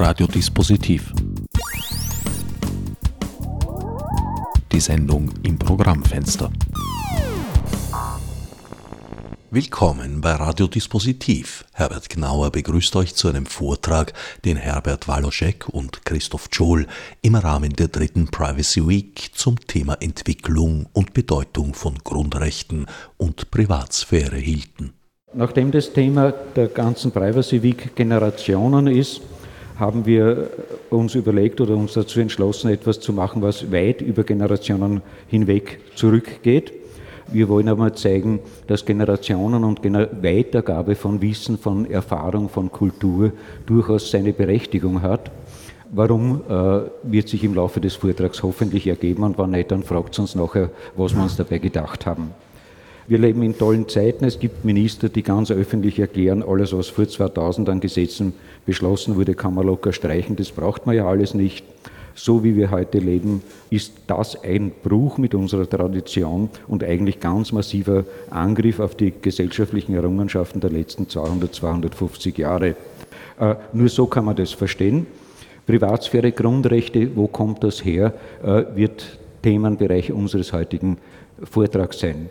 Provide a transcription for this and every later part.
Radiodispositiv. Die Sendung im Programmfenster. Willkommen bei Radiodispositiv. Herbert Gnauer begrüßt euch zu einem Vortrag, den Herbert Waloschek und Christoph Johl im Rahmen der dritten Privacy Week zum Thema Entwicklung und Bedeutung von Grundrechten und Privatsphäre hielten. Nachdem das Thema der ganzen Privacy Week Generationen ist, haben wir uns überlegt oder uns dazu entschlossen, etwas zu machen, was weit über Generationen hinweg zurückgeht. Wir wollen aber zeigen, dass Generationen und Weitergabe von Wissen, von Erfahrung, von Kultur durchaus seine Berechtigung hat. Warum äh, wird sich im Laufe des Vortrags hoffentlich ergeben und wenn nicht, dann fragt uns nachher, was wir uns dabei gedacht haben. Wir leben in tollen Zeiten. Es gibt Minister, die ganz öffentlich erklären, alles, was vor 2000 an Gesetzen beschlossen wurde, kann man locker streichen. Das braucht man ja alles nicht so wie wir heute leben, ist das ein Bruch mit unserer Tradition und eigentlich ganz massiver Angriff auf die gesellschaftlichen Errungenschaften der letzten 200, 250 Jahre. Äh, nur so kann man das verstehen. Privatsphäre, Grundrechte, wo kommt das her, äh, wird Themenbereich unseres heutigen Vortrags sein.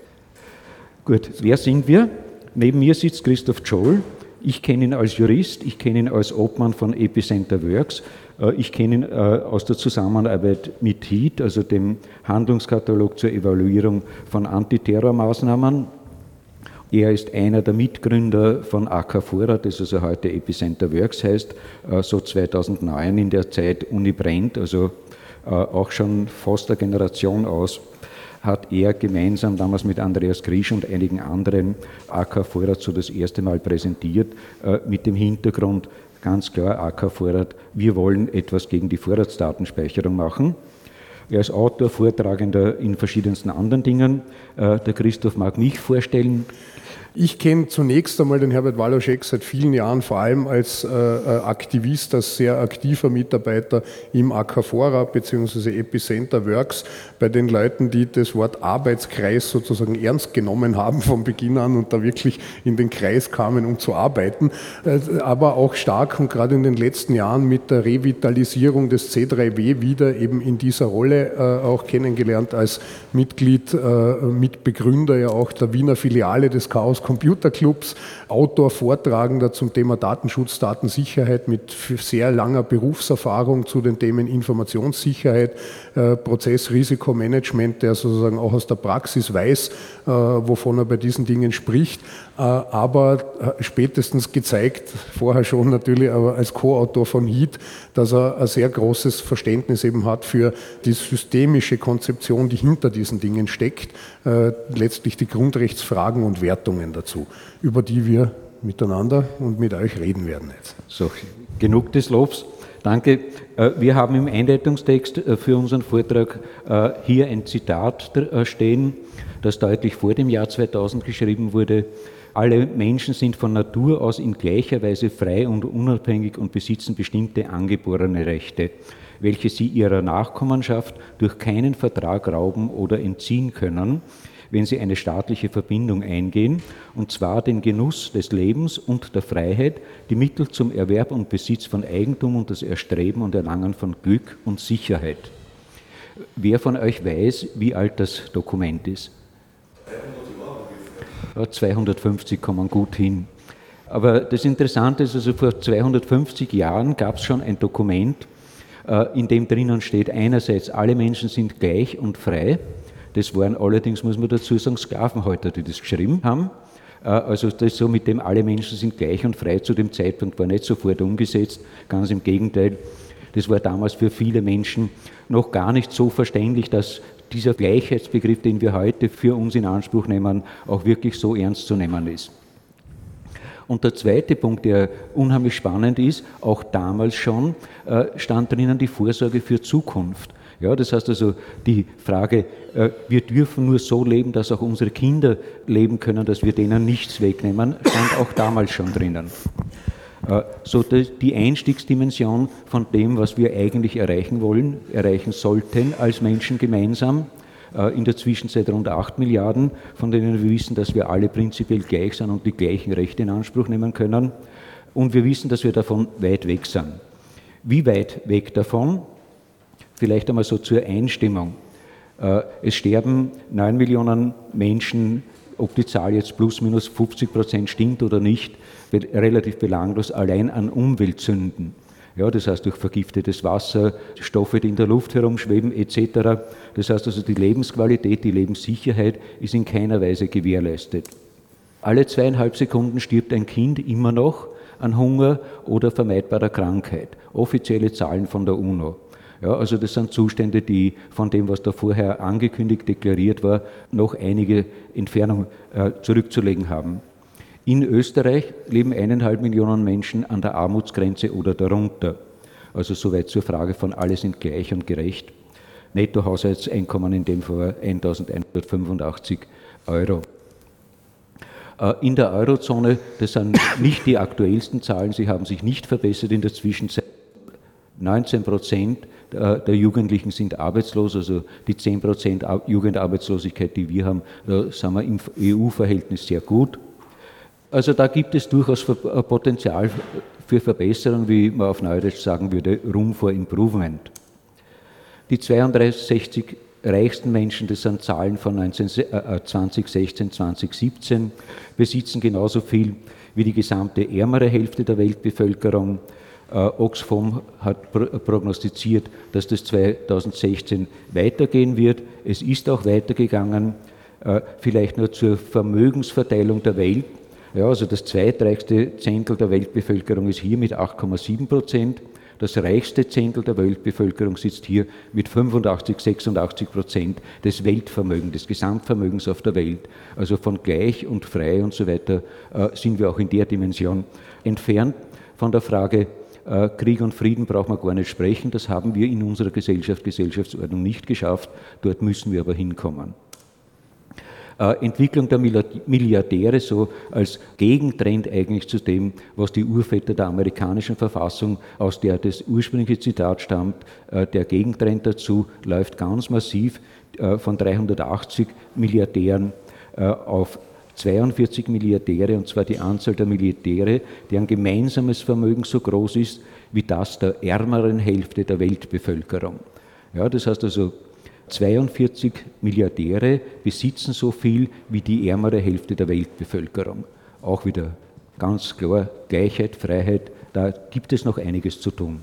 Gut, wer sind wir? Neben mir sitzt Christoph Scholl. Ich kenne ihn als Jurist, ich kenne ihn als Obmann von Epicenter Works äh, ich kenne ihn äh, aus der Zusammenarbeit mit HEAT, also dem Handlungskatalog zur Evaluierung von Antiterrormaßnahmen. Er ist einer der Mitgründer von AK das also heute Epicenter Works heißt, äh, so 2009 in der Zeit Uni Brennt, also auch schon fast eine Generation aus, hat er gemeinsam damals mit Andreas Grisch und einigen anderen AK Vorrat so das erste Mal präsentiert, mit dem Hintergrund, ganz klar AK Vorrat, wir wollen etwas gegen die Vorratsdatenspeicherung machen. Er ist Autor, Vortragender in verschiedensten anderen Dingen. Äh, der Christoph mag mich vorstellen. Ich kenne zunächst einmal den Herbert Waloschek seit vielen Jahren, vor allem als äh, äh Aktivist, als sehr aktiver Mitarbeiter im AKFORA bzw. Epicenter Works, bei den Leuten, die das Wort Arbeitskreis sozusagen ernst genommen haben von Beginn an und da wirklich in den Kreis kamen, um zu arbeiten. Äh, aber auch stark und gerade in den letzten Jahren mit der Revitalisierung des C3W wieder eben in dieser Rolle äh, auch kennengelernt als Mitglied, äh, Mitbegründer ja auch der Wiener Filiale des Chaos Computerclubs, Autor, Vortragender zum Thema Datenschutz, Datensicherheit mit sehr langer Berufserfahrung zu den Themen Informationssicherheit, äh, Prozessrisikomanagement, der sozusagen auch aus der Praxis weiß, äh, wovon er bei diesen Dingen spricht, äh, aber spätestens gezeigt, vorher schon natürlich, aber als Co-Autor von HEAT, dass er ein sehr großes Verständnis eben hat für die systemische Konzeption, die hinter diesen Dingen steckt, letztlich die Grundrechtsfragen und Wertungen dazu, über die wir miteinander und mit euch reden werden jetzt. So, genug des Lobs. Danke. Äh, wir haben im Einleitungstext äh, für unseren Vortrag äh, hier ein Zitat stehen, das deutlich vor dem Jahr 2000 geschrieben wurde. Alle Menschen sind von Natur aus in gleicher Weise frei und unabhängig und besitzen bestimmte angeborene Rechte, welche sie ihrer Nachkommenschaft durch keinen Vertrag rauben oder entziehen können wenn sie eine staatliche Verbindung eingehen, und zwar den Genuss des Lebens und der Freiheit, die Mittel zum Erwerb und Besitz von Eigentum und das Erstreben und Erlangen von Glück und Sicherheit. Wer von euch weiß, wie alt das Dokument ist? 250 kommen gut hin. Aber das Interessante ist, also vor 250 Jahren gab es schon ein Dokument, äh, in dem drinnen steht, einerseits alle Menschen sind gleich und frei das waren allerdings, muss man dazu sagen, Sklavenhalter, die das geschrieben haben. Äh, also das so mit dem alle Menschen sind gleich und frei zu dem Zeitpunkt war nicht sofort umgesetzt. Ganz im Gegenteil. Das war damals für viele Menschen noch gar nicht so verständlich, dass dieser Gleichheitsbegriff, den wir heute für uns in Anspruch nehmen, auch wirklich so ernst zu nehmen ist. Und der zweite Punkt, der unheimlich spannend ist, auch damals schon, äh, stand drinnen die Vorsorge für Zukunft. Ja, das heißt also, die Frage, äh, wir dürfen nur so leben, dass auch unsere Kinder leben können, dass wir denen nichts wegnehmen, stand auch damals schon drinnen. Äh, so die Einstiegsdimension von dem, was wir eigentlich erreichen wollen, erreichen sollten als Menschen gemeinsam, äh, in der Zwischenzeit rund 8 Milliarden, von denen wir wissen, dass wir alle prinzipiell gleich sind und die gleichen Rechte in Anspruch nehmen können. Und wir wissen, dass wir davon weit weg sind. Wie weit weg davon? Vielleicht einmal so zur Einstimmung. Äh, es sterben 9 Millionen Menschen, ob die Zahl jetzt plus minus 50 Prozent stimmt oder nicht, relativ belanglos, allein an Umweltsünden. Ja, das heißt durch vergiftetes Wasser, Stoffe, die in der Luft herumschweben etc. Das heißt also die Lebensqualität, die Lebenssicherheit ist in keiner Weise gewährleistet. Alle zweieinhalb Sekunden stirbt ein Kind immer noch an Hunger oder vermeidbarer Krankheit. Offizielle Zahlen von der UNO. Ja, also das sind Zustände, die von dem, was da vorher angekündigt, deklariert war, noch einige Entfernung äh, zurückzulegen haben. In Österreich leben eineinhalb Millionen Menschen an der Armutsgrenze oder darunter. Also soweit zur Frage von alle sind gleich und gerecht. Nettohaushaltseinkommen in dem Fall 1185 Euro. Äh, in der Eurozone, das sind nicht die aktuellsten Zahlen, sie haben sich nicht verbessert in der Zwischenzeit. 19 Prozent der Jugendlichen sind arbeitslos, also die 10 Prozent Jugendarbeitslosigkeit, die wir haben, da sind wir im EU-Verhältnis sehr gut. Also da gibt es durchaus Potenzial für Verbesserung, wie man auf Neudeutsch sagen würde, Room for Improvement. Die 62 reichsten Menschen, das sind Zahlen von 19, äh, 2016, 2017, besitzen genauso viel wie die gesamte ärmere Hälfte der Weltbevölkerung. Äh, Oxfam hat prognostiziert, dass das 2016 weitergehen wird. Es ist auch weitergegangen, äh, vielleicht nur zur Vermögensverteilung der Welt. Ja, also das zweitreichste Zehntel der Weltbevölkerung ist hier mit 8,7 Prozent. Das reichste Zehntel der Weltbevölkerung sitzt hier mit 85, 86 Prozent des Weltvermögens, des Gesamtvermögens auf der Welt. Also von gleich und frei und so weiter äh, sind wir auch in der Dimension entfernt von der Frage, äh, Krieg und Frieden braucht man gar nicht sprechen. Das haben wir in unserer Gesellschaft, Gesellschaftsordnung nicht geschafft. Dort müssen wir aber hinkommen. Äh, Entwicklung der Milliardäre so als Gegentrend eigentlich zu dem, was die Urväter der amerikanischen Verfassung, aus der das ursprüngliche Zitat stammt, äh, der Gegentrend dazu läuft ganz massiv äh, von 380 Milliardären auf 42 Milliardäre, und zwar die Anzahl der Milliardäre, deren gemeinsames Vermögen so groß ist wie das der ärmeren Hälfte der Weltbevölkerung. Ja, das heißt also, 42 Milliardäre besitzen so viel wie die ärmere Hälfte der Weltbevölkerung. Auch wieder ganz klar Gleichheit, Freiheit, da gibt es noch einiges zu tun.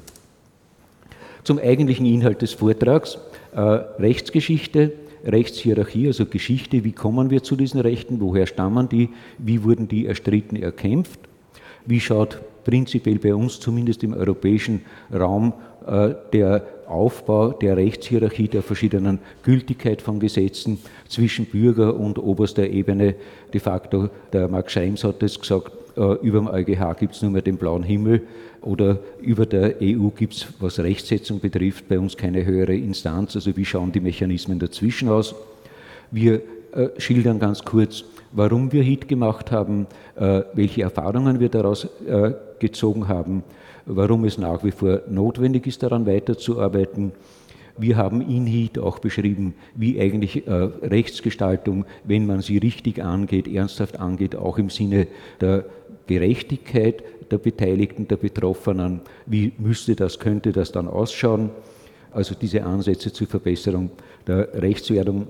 Zum eigentlichen Inhalt des Vortrags, äh, Rechtsgeschichte, Rechtshierarchie, also Geschichte, wie kommen wir zu diesen Rechten, woher stammen die, wie wurden die erstritten, erkämpft, wie schaut prinzipiell bei uns zumindest im europäischen Raum äh, der Aufbau der Rechtshierarchie der verschiedenen Gültigkeit von Gesetzen zwischen Bürger und oberster Ebene. De facto, der Max Schrems hat es gesagt, äh, über dem EuGH gibt es nur mehr den blauen Himmel oder über der EU gibt es, was Rechtsetzung betrifft, bei uns keine höhere Instanz. Also wie schauen die Mechanismen dazwischen aus? Wir äh, schildern ganz kurz, warum wir HIT gemacht haben, äh, welche Erfahrungen wir daraus äh, gezogen haben, warum es nach wie vor notwendig ist, daran weiterzuarbeiten. Wir haben in HIT auch beschrieben, wie eigentlich äh, Rechtsgestaltung, wenn man sie richtig angeht, ernsthaft angeht, auch im Sinne der Gerechtigkeit der Beteiligten, der Betroffenen, wie müsste das, könnte das dann ausschauen. Also diese Ansätze zur Verbesserung der Rechtswerdung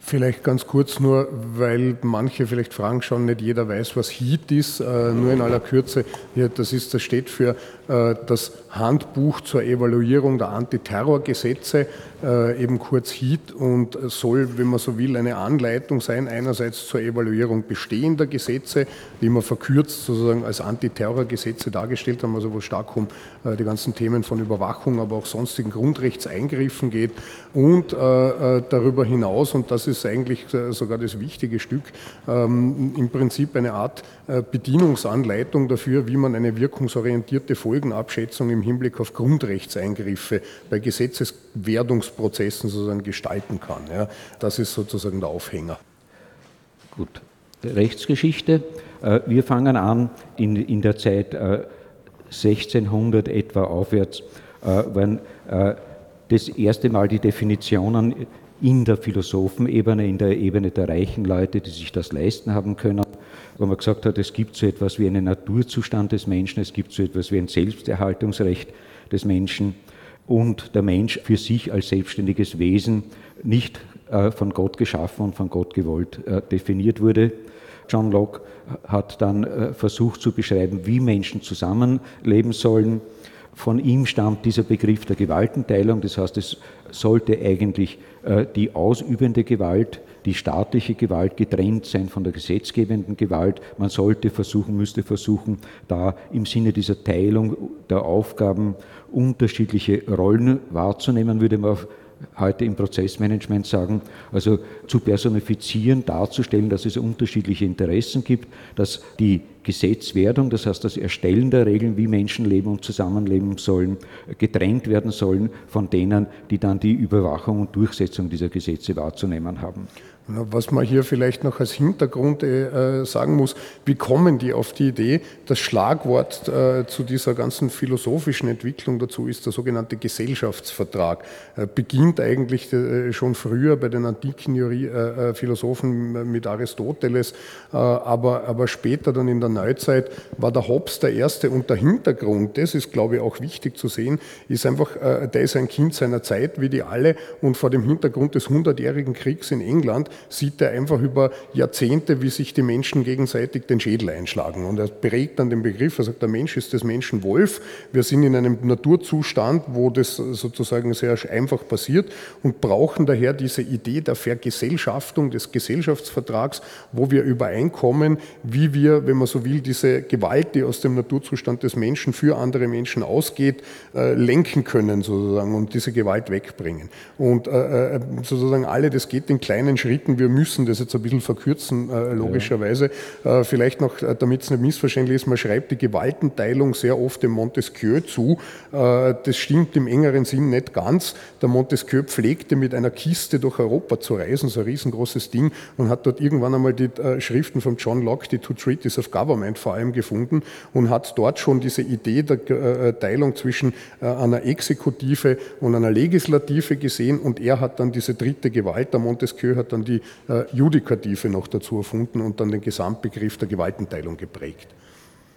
Vielleicht ganz kurz nur, weil manche vielleicht fragen schon, nicht jeder weiß, was HEAT ist, äh, nur in aller Kürze. Ja, das, ist, das steht für das Handbuch zur Evaluierung der Antiterrorgesetze, äh, eben kurz HEAT, und soll, wenn man so will, eine Anleitung sein, einerseits zur Evaluierung bestehender Gesetze, die man verkürzt sozusagen als Antiterrorgesetze dargestellt haben, also wo stark um die ganzen Themen von Überwachung, aber auch sonstigen Grundrechtseingriffen geht, und darüber hinaus, und das ist eigentlich sogar das wichtige Stück, ähm, im Prinzip eine Art Bedienungsanleitung dafür, wie man eine wirkungsorientierte Folge Folgenabschätzung im Hinblick auf Grundrechtseingriffe bei Gesetzeswerdungsprozessen sozusagen gestalten kann. Ja, das ist sozusagen der Aufhänger. Gut. Rechtsgeschichte. Äh, wir fangen an in, in der Zeit 1600 äh, etwa aufwärts, äh, wenn das erste Mal die Definitionen in der Philosophenebene, in der Ebene der reichen Leute, die sich das leisten haben können, wo man gesagt hat, es gibt so etwas wie einen Naturzustand des Menschen, es gibt so etwas wie ein Selbsterhaltungsrecht des Menschen und der Mensch für sich als selbstständiges Wesen nicht äh, von Gott geschaffen und von Gott gewollt äh, definiert wurde. John Locke hat dann äh, versucht zu beschreiben, wie Menschen zusammenleben sollen. Von ihm stammt dieser Begriff der Gewaltenteilung, das heißt, es sollte eigentlich die ausübende Gewalt, die staatliche Gewalt getrennt sein von der gesetzgebenden Gewalt. Man sollte versuchen, müsste versuchen, da im Sinne dieser Teilung der Aufgaben unterschiedliche Rollen wahrzunehmen, würde man heute im Prozessmanagement sagen, also zu personifizieren, darzustellen, dass es unterschiedliche Interessen gibt, dass die Gesetzwerdung, das heißt das Erstellen der Regeln, wie Menschen leben und zusammenleben sollen, getrennt werden sollen von denen, die dann die Überwachung und Durchsetzung dieser Gesetze wahrzunehmen haben. Was man hier vielleicht noch als Hintergrund äh, sagen muss, wie kommen die auf die Idee? Das Schlagwort äh, zu dieser ganzen philosophischen Entwicklung dazu ist der sogenannte Gesellschaftsvertrag. Äh, beginnt eigentlich schon früher bei den antiken Philosophen mit Aristoteles, aber, aber später dann in der Neuzeit war der Hobbes der Erste und der Hintergrund, das ist glaube ich auch wichtig zu sehen, ist einfach, der ist ein Kind seiner Zeit, wie die alle und vor dem Hintergrund des Hundertjährigen Kriegs in England sieht er einfach über Jahrzehnte, wie sich die Menschen gegenseitig den Schädel einschlagen. Und er prägt dann den Begriff, er sagt, der Mensch ist des Menschen Wolf. Wir sind in einem Naturzustand, wo das sozusagen sehr einfach passiert und brauchen daher diese Idee der Vergesellschaftung, des Gesellschaftsvertrags, wo wir übereinkommen, wie wir, wenn man so will, diese Gewalt, die aus dem Naturzustand des Menschen für andere Menschen ausgeht, äh, lenken können sozusagen und diese Gewalt wegbringen. Und äh, äh, sozusagen alle, das geht in kleinen Schritten denken, wir müssen das jetzt ein bisschen verkürzen, äh, logischerweise. Ja. Äh, vielleicht noch, äh, damit es nicht missverständlich ist, man schreibt die Gewaltenteilung sehr oft dem Montesquieu zu. Äh, das stimmt im engeren Sinn nicht ganz. Der Montesquieu pflegte mit einer Kiste durch Europa zu reisen, so ein riesengroßes Ding, und hat dort irgendwann einmal die äh, Schriften von John Locke, die Two Treaties of Government vor allem gefunden und hat dort schon diese Idee der Teilung zwischen einer Exekutive und einer Legislative gesehen und er hat dann diese dritte Gewalt, der Montesquieu hat dann die äh, Judikative noch dazu erfunden und dann den Gesamtbegriff der Gewaltenteilung geprägt.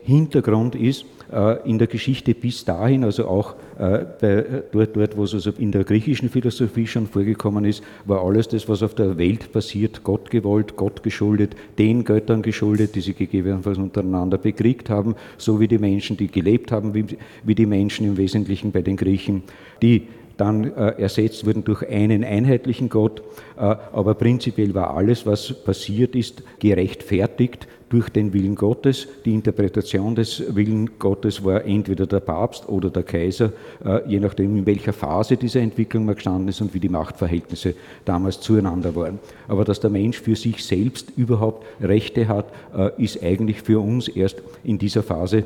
Hintergrund ist äh, in der Geschichte bis dahin, also auch äh, bei, dort, dort, wo es also in der griechischen Philosophie schon vorgekommen ist, war alles das, was auf der Welt passiert, Gott gewollt, Gott geschuldet, den Göttern geschuldet, die sie gegebenenfalls untereinander bekriegt haben, so wie die Menschen, die gelebt haben, wie, wie die Menschen im Wesentlichen bei den Griechen, die dann äh, ersetzt wurden durch einen einheitlichen Gott. Äh, aber prinzipiell war alles, was passiert ist, gerechtfertigt durch den Willen Gottes. Die Interpretation des Willen Gottes war entweder der Papst oder der Kaiser, äh, je nachdem, in welcher Phase dieser Entwicklung man gestanden ist und wie die Machtverhältnisse damals zueinander waren. Aber dass der Mensch für sich selbst überhaupt Rechte hat, äh, ist eigentlich für uns erst in dieser Phase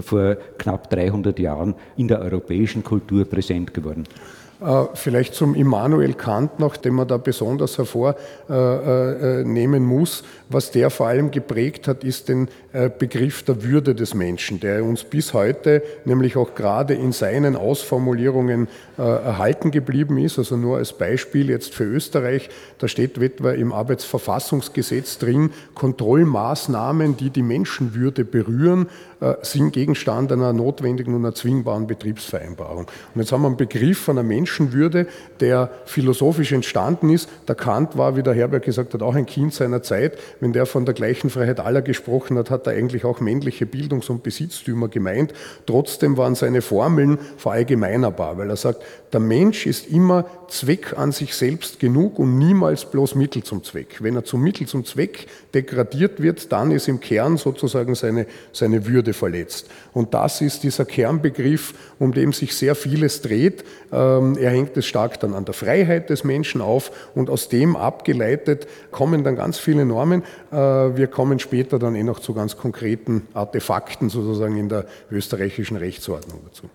vor knapp 300 Jahren in der europäischen Kultur präsent geworden. Äh, vielleicht zum Immanuel Kant noch, den man da besonders hervornehmen muss. Was der vor allem geprägt hat, ist den äh, Begriff der Würde des Menschen, der uns bis heute, nämlich auch gerade in seinen Ausformulierungen äh, erhalten geblieben ist. Also nur als Beispiel jetzt für Österreich, da steht etwa im Arbeitsverfassungsgesetz drin, Kontrollmaßnahmen, die die Menschenwürde berühren, sind Gegenstand einer notwendigen und erzwingbaren Betriebsvereinbarung. Und jetzt haben wir einen Begriff von einer Menschenwürde, Menschenwürde, der philosophisch entstanden ist. Der Kant war, wie der Herbert gesagt hat, auch ein Kind seiner Zeit. Wenn der von der gleichen Freiheit aller gesprochen hat, hat er eigentlich auch männliche Bildungs- und Besitztümer gemeint. Trotzdem waren seine Formeln verallgemeinerbar, weil er sagt, der Mensch ist immer Zweck an sich selbst genug und niemals bloß Mittel zum Zweck. Wenn er zum Mittel zum Zweck degradiert wird, dann ist im Kern sozusagen seine, seine Würde verletzt. Und das ist dieser Kernbegriff, um den sich sehr vieles dreht. Ähm, er hängt es stark dann an der Freiheit des Menschen auf und aus dem abgeleitet kommen dann ganz viele Normen. Äh, wir kommen später dann eh noch zu ganz konkreten Artefakten sozusagen in der österreichischen Rechtsordnung dazu.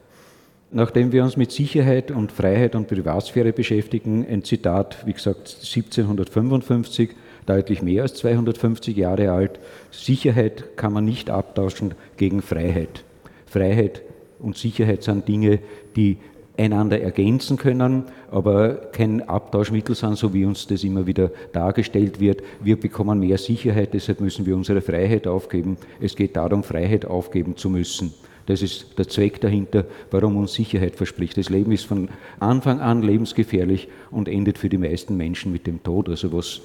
Nachdem wir uns mit Sicherheit und Freiheit und Privatsphäre beschäftigen, ein Zitat, wie gesagt, 1755, deutlich mehr als 250 Jahre alt. Sicherheit kann man nicht abtauschen gegen Freiheit. Freiheit und Sicherheit sind Dinge, die einander ergänzen können, aber kein Abtauschmittel sind, so wie uns das immer wieder dargestellt wird. Wir bekommen mehr Sicherheit, deshalb müssen wir unsere Freiheit aufgeben. Es geht darum, Freiheit aufgeben zu müssen. Das ist der Zweck dahinter, warum uns Sicherheit verspricht. Das Leben ist von Anfang an lebensgefährlich und endet für die meisten Menschen mit dem Tod. Also was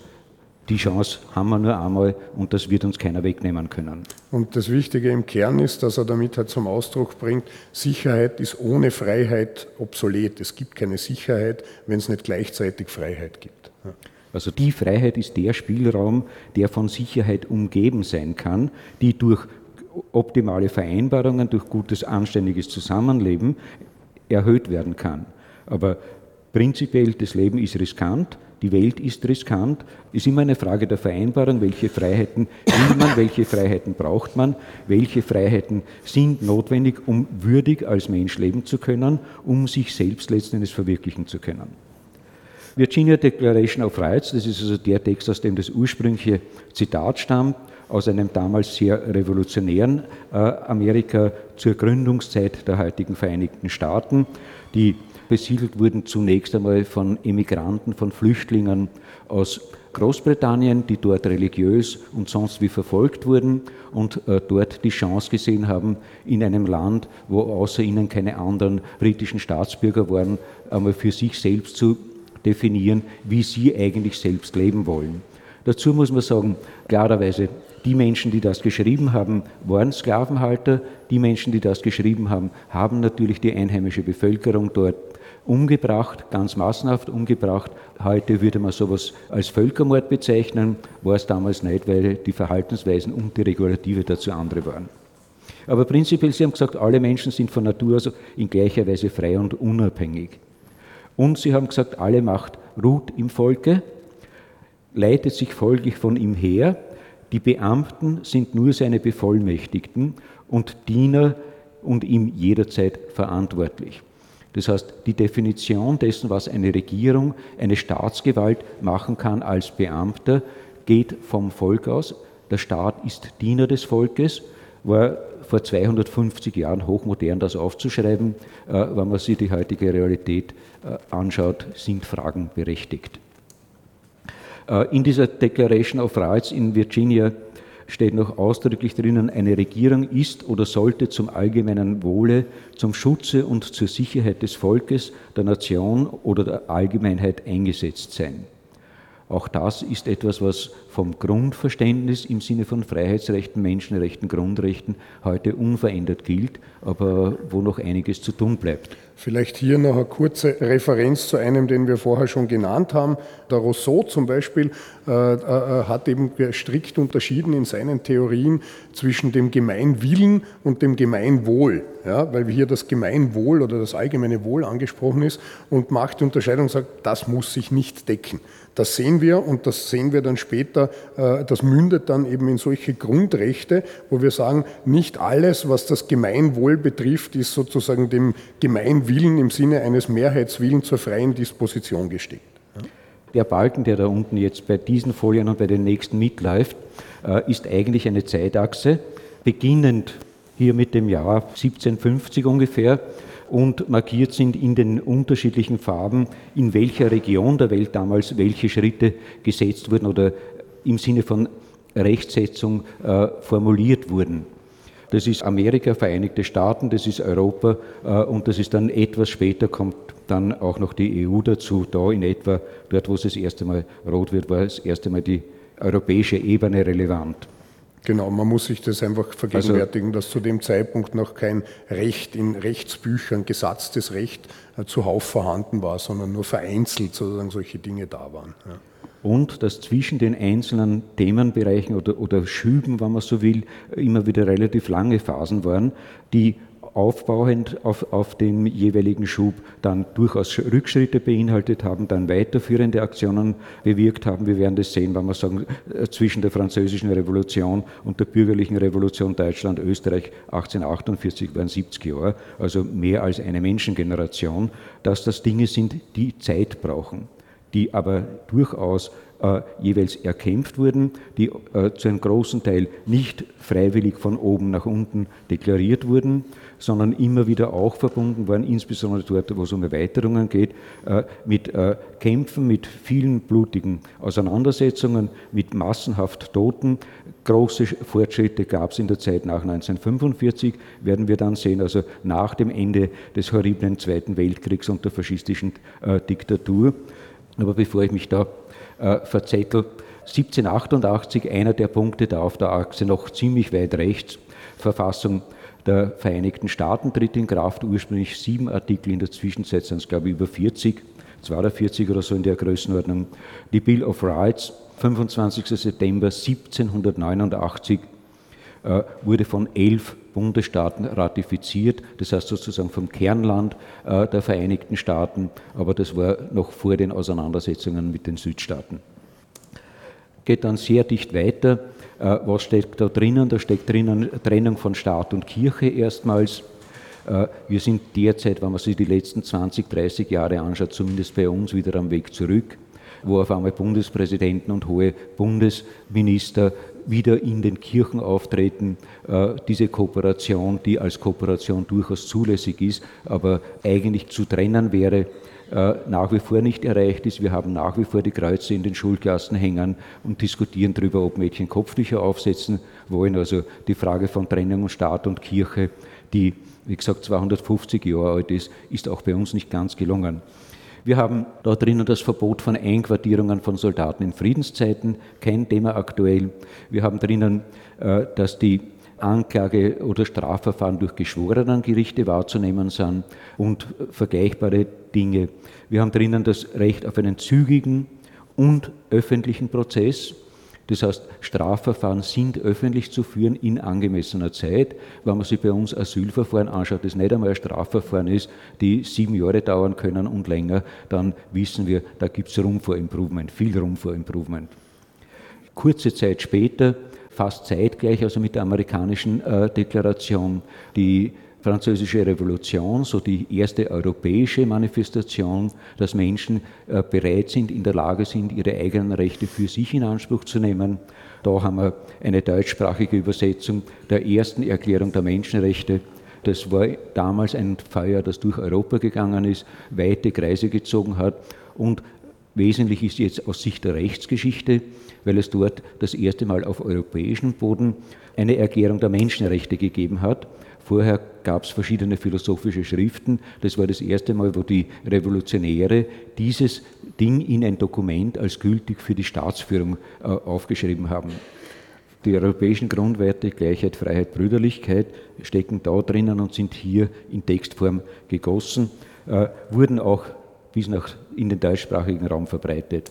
die Chance haben wir nur einmal und das wird uns keiner wegnehmen können. Und das Wichtige im Kern ist, dass er damit halt zum Ausdruck bringt, Sicherheit ist ohne Freiheit obsolet. Es gibt keine Sicherheit, wenn es nicht gleichzeitig Freiheit gibt. Ja. Also die Freiheit ist der Spielraum, der von Sicherheit umgeben sein kann, die durch optimale Vereinbarungen, durch gutes, anständiges Zusammenleben erhöht werden kann. Aber prinzipiell, das Leben ist riskant, die Welt ist riskant, ist immer eine Frage der Vereinbarung, welche Freiheiten will man, welche Freiheiten braucht man, welche Freiheiten sind notwendig, um würdig als Mensch leben zu können, um sich selbst letztendlich verwirklichen zu können. Virginia Declaration of Rights, das ist also der Text, aus dem das ursprüngliche Zitat stammt, aus einem damals sehr revolutionären äh, Amerika zur Gründungszeit der heutigen Vereinigten Staaten, die besiedelt wurden zunächst einmal von Emigranten, von Flüchtlingen aus Großbritannien, die dort religiös und sonst wie verfolgt wurden und äh, dort die Chance gesehen haben, in einem Land, wo außer ihnen keine anderen britischen Staatsbürger waren, einmal für sich selbst zu definieren, wie sie eigentlich selbst leben wollen. Dazu muss man sagen, klarerweise, die Menschen, die das geschrieben haben, waren Sklavenhalter. Die Menschen, die das geschrieben haben, haben natürlich die einheimische Bevölkerung dort umgebracht, ganz massenhaft umgebracht. Heute würde man sowas als Völkermord bezeichnen, war es damals nicht, weil die Verhaltensweisen und die Regulative dazu andere waren. Aber prinzipiell, Sie haben gesagt, alle Menschen sind von Natur aus in gleicher Weise frei und unabhängig. Und Sie haben gesagt, alle Macht ruht im Volke, leitet sich folglich von ihm her. Die Beamten sind nur seine Bevollmächtigten und Diener und ihm jederzeit verantwortlich. Das heißt, die Definition dessen, was eine Regierung, eine Staatsgewalt machen kann als Beamter, geht vom Volk aus. Der Staat ist Diener des Volkes, war vor 250 Jahren hochmodern, das aufzuschreiben. Äh, wenn man sich die heutige Realität äh, anschaut, sind Fragen berechtigt. Äh, in dieser Declaration of Rights in Virginia steht noch ausdrücklich drinnen, eine Regierung ist oder sollte zum allgemeinen Wohle, zum Schutze und zur Sicherheit des Volkes, der Nation oder der Allgemeinheit eingesetzt sein. Auch das ist etwas, was vom Grundverständnis im Sinne von Freiheitsrechten, Menschenrechten, Grundrechten heute unverändert gilt, aber wo noch einiges zu tun bleibt. Vielleicht hier noch eine kurze Referenz zu einem, den wir vorher schon genannt haben. Der Rousseau zum Beispiel äh, äh, hat eben strikt unterschieden in seinen Theorien zwischen dem Gemeinwillen und dem Gemeinwohl, ja, weil hier das Gemeinwohl oder das allgemeine Wohl angesprochen ist und macht die Unterscheidung und sagt, das muss sich nicht decken. Das sehen wir und das sehen wir dann später, äh, das mündet dann eben in solche Grundrechte, wo wir sagen, nicht alles, was das Gemeinwohl betrifft, ist sozusagen dem Gemeinwillen im Sinne eines Mehrheitswillens zur freien Disposition gesteckt. Der Balken, der da unten jetzt bei diesen Folien und bei den nächsten mitläuft, äh, ist eigentlich eine Zeitachse, beginnend hier mit dem Jahr 1750 ungefähr und markiert sind in den unterschiedlichen Farben, in welcher Region der Welt damals welche Schritte gesetzt wurden oder im Sinne von Rechtsetzung äh, formuliert wurden. Das ist Amerika, Vereinigte Staaten, das ist Europa äh, und das ist dann etwas später kommt dann auch noch die EU dazu. Da in etwa, dort wo es das erste Mal rot wird, war das erste Mal die europäische Ebene relevant. Genau, man muss sich das einfach vergegenwärtigen, also, dass zu dem Zeitpunkt noch kein Recht in Rechtsbüchern, gesatztes Recht äh, zuhauf vorhanden war, sondern nur vereinzelt sozusagen solche Dinge da waren. Ja. Und dass zwischen den einzelnen Themenbereichen oder, oder Schüben, wenn man so will, immer wieder relativ lange Phasen waren, die aufbauend auf, auf den jeweiligen Schub dann durchaus Rückschritte beinhaltet haben, dann weiterführende Aktionen bewirkt haben. Wir werden das sehen, wenn wir sagen, äh, zwischen der französischen Revolution und der bürgerlichen Revolution Deutschland, Österreich 1848 waren 70 Jahre, also mehr als eine Menschengeneration, dass das Dinge sind, die Zeit brauchen die aber durchaus äh, jeweils erkämpft wurden, die äh, zu einem großen Teil nicht freiwillig von oben nach unten deklariert wurden, sondern immer wieder auch verbunden waren, insbesondere dort, wo es um Erweiterungen geht, äh, mit äh, Kämpfen, mit vielen blutigen Auseinandersetzungen, mit massenhaft Toten. Große Fortschritte gab es in der Zeit nach 1945, werden wir dann sehen, also nach dem Ende des horriblen Zweiten Weltkriegs und der faschistischen äh, Diktatur. Aber bevor ich mich da äh, verzettel, 1788 einer der Punkte da auf der Achse noch ziemlich weit rechts, Verfassung der Vereinigten Staaten tritt in Kraft, ursprünglich sieben Artikel, in der Zwischenzeit sind es, glaube ich, über 40, 42 oder so in der Größenordnung. Die Bill of Rights, 25. September 1789, äh, wurde von elf Bundesstaaten ratifiziert, das heißt sozusagen vom Kernland äh, der Vereinigten Staaten, aber das war noch vor den Auseinandersetzungen mit den Südstaaten. Geht dann sehr dicht weiter was steckt da drinnen? Da steckt drinnen Trennung von Staat und Kirche erstmals. Äh, wir sind derzeit, wenn man sich die letzten 20, 30 Jahre anschaut, zumindest bei uns wieder am Weg zurück, wo auf einmal Bundespräsidenten und hohe Bundesminister wieder in den Kirchen auftreten. Äh, diese Kooperation, die als Kooperation durchaus zulässig ist, aber eigentlich zu trennen wäre, äh, nach wie vor nicht erreicht ist. Wir haben nach wie vor die Kreuze in den Schulklassen hängen und diskutieren darüber, ob Mädchen Kopftücher aufsetzen wollen. Also die Frage von Trennung Staat und Kirche, die, wie gesagt, 250 Jahre alt ist, ist auch bei uns nicht ganz gelungen. Wir haben da drinnen das Verbot von Einquartierungen von Soldaten in Friedenszeiten, kein Thema aktuell. Wir haben drinnen, äh, dass die Anklage- oder Strafverfahren durch Geschworenengerichte wahrzunehmen sind und vergleichbare Dinge. Wir haben drinnen das Recht auf einen zügigen und öffentlichen Prozess. Das heißt, Strafverfahren sind öffentlich zu führen in angemessener Zeit. Wenn man sich bei uns Asylverfahren anschaut, das nicht einmal ein Strafverfahren ist, die sieben Jahre dauern können und länger, dann wissen wir, da gibt es Room for Improvement, viel Room for Improvement. Kurze Zeit später fast zeitgleich, also mit der amerikanischen äh, Deklaration, die französische Revolution, so die erste europäische Manifestation, dass Menschen äh, bereit sind, in der Lage sind, ihre eigenen Rechte für sich in Anspruch zu nehmen. Da haben wir eine deutschsprachige Übersetzung der ersten Erklärung der Menschenrechte. Das war damals ein Feuer, das durch Europa gegangen ist, weite Kreise gezogen hat und wesentlich ist jetzt aus Sicht der Rechtsgeschichte, weil es dort das erste Mal auf europäischem Boden eine Erklärung der Menschenrechte gegeben hat. Vorher gab es verschiedene philosophische Schriften. Das war das erste Mal, wo die Revolutionäre dieses Ding in ein Dokument als gültig für die Staatsführung äh, aufgeschrieben haben. Die europäischen Grundwerte Gleichheit, Freiheit, Brüderlichkeit stecken da drinnen und sind hier in Textform gegossen, äh, wurden auch bis nach in den deutschsprachigen Raum verbreitet.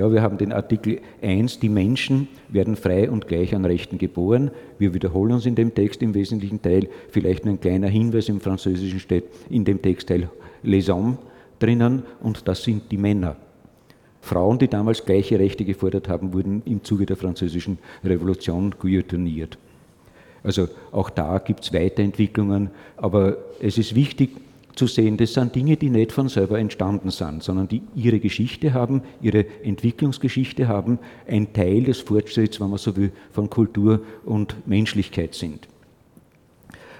Ja, wir haben den Artikel 1, die Menschen werden frei und gleich an Rechten geboren. Wir wiederholen uns in dem Text im wesentlichen Teil. Vielleicht nur ein kleiner Hinweis im Französischen steht in dem Textteil les hommes drinnen und das sind die Männer. Frauen, die damals gleiche Rechte gefordert haben, wurden im Zuge der Französischen Revolution guillotiniert. Also auch da gibt es Weiterentwicklungen, aber es ist wichtig, zu sehen, das sind Dinge, die nicht von selber entstanden sind, sondern die ihre Geschichte haben, ihre Entwicklungsgeschichte haben, ein Teil des Fortschritts, wenn man so will, von Kultur und Menschlichkeit sind.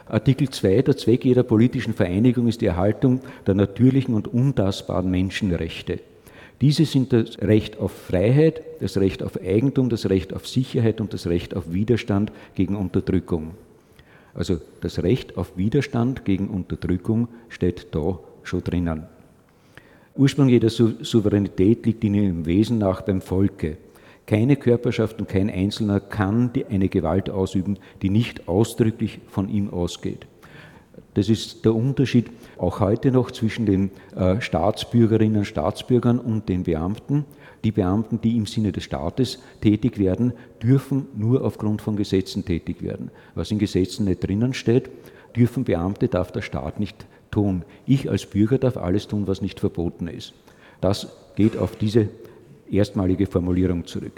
Artikel 2, der Zweck jeder politischen Vereinigung ist die Erhaltung der natürlichen und untastbaren Menschenrechte. Diese sind das Recht auf Freiheit, das Recht auf Eigentum, das Recht auf Sicherheit und das Recht auf Widerstand gegen Unterdrückung. Also das Recht auf Widerstand gegen Unterdrückung steht da schon drinnen. Ursprung jeder Souveränität liegt in ihrem Wesen nach beim Volke. Keine Körperschaft und kein Einzelner kann eine Gewalt ausüben, die nicht ausdrücklich von ihm ausgeht. Das ist der Unterschied auch heute noch zwischen den äh, Staatsbürgerinnen und Staatsbürgern und den Beamten. Die Beamten, die im Sinne des Staates tätig werden, dürfen nur aufgrund von Gesetzen tätig werden. Was in Gesetzen nicht drinnen steht, dürfen Beamte, darf der Staat nicht tun. Ich als Bürger darf alles tun, was nicht verboten ist. Das geht auf diese erstmalige Formulierung zurück.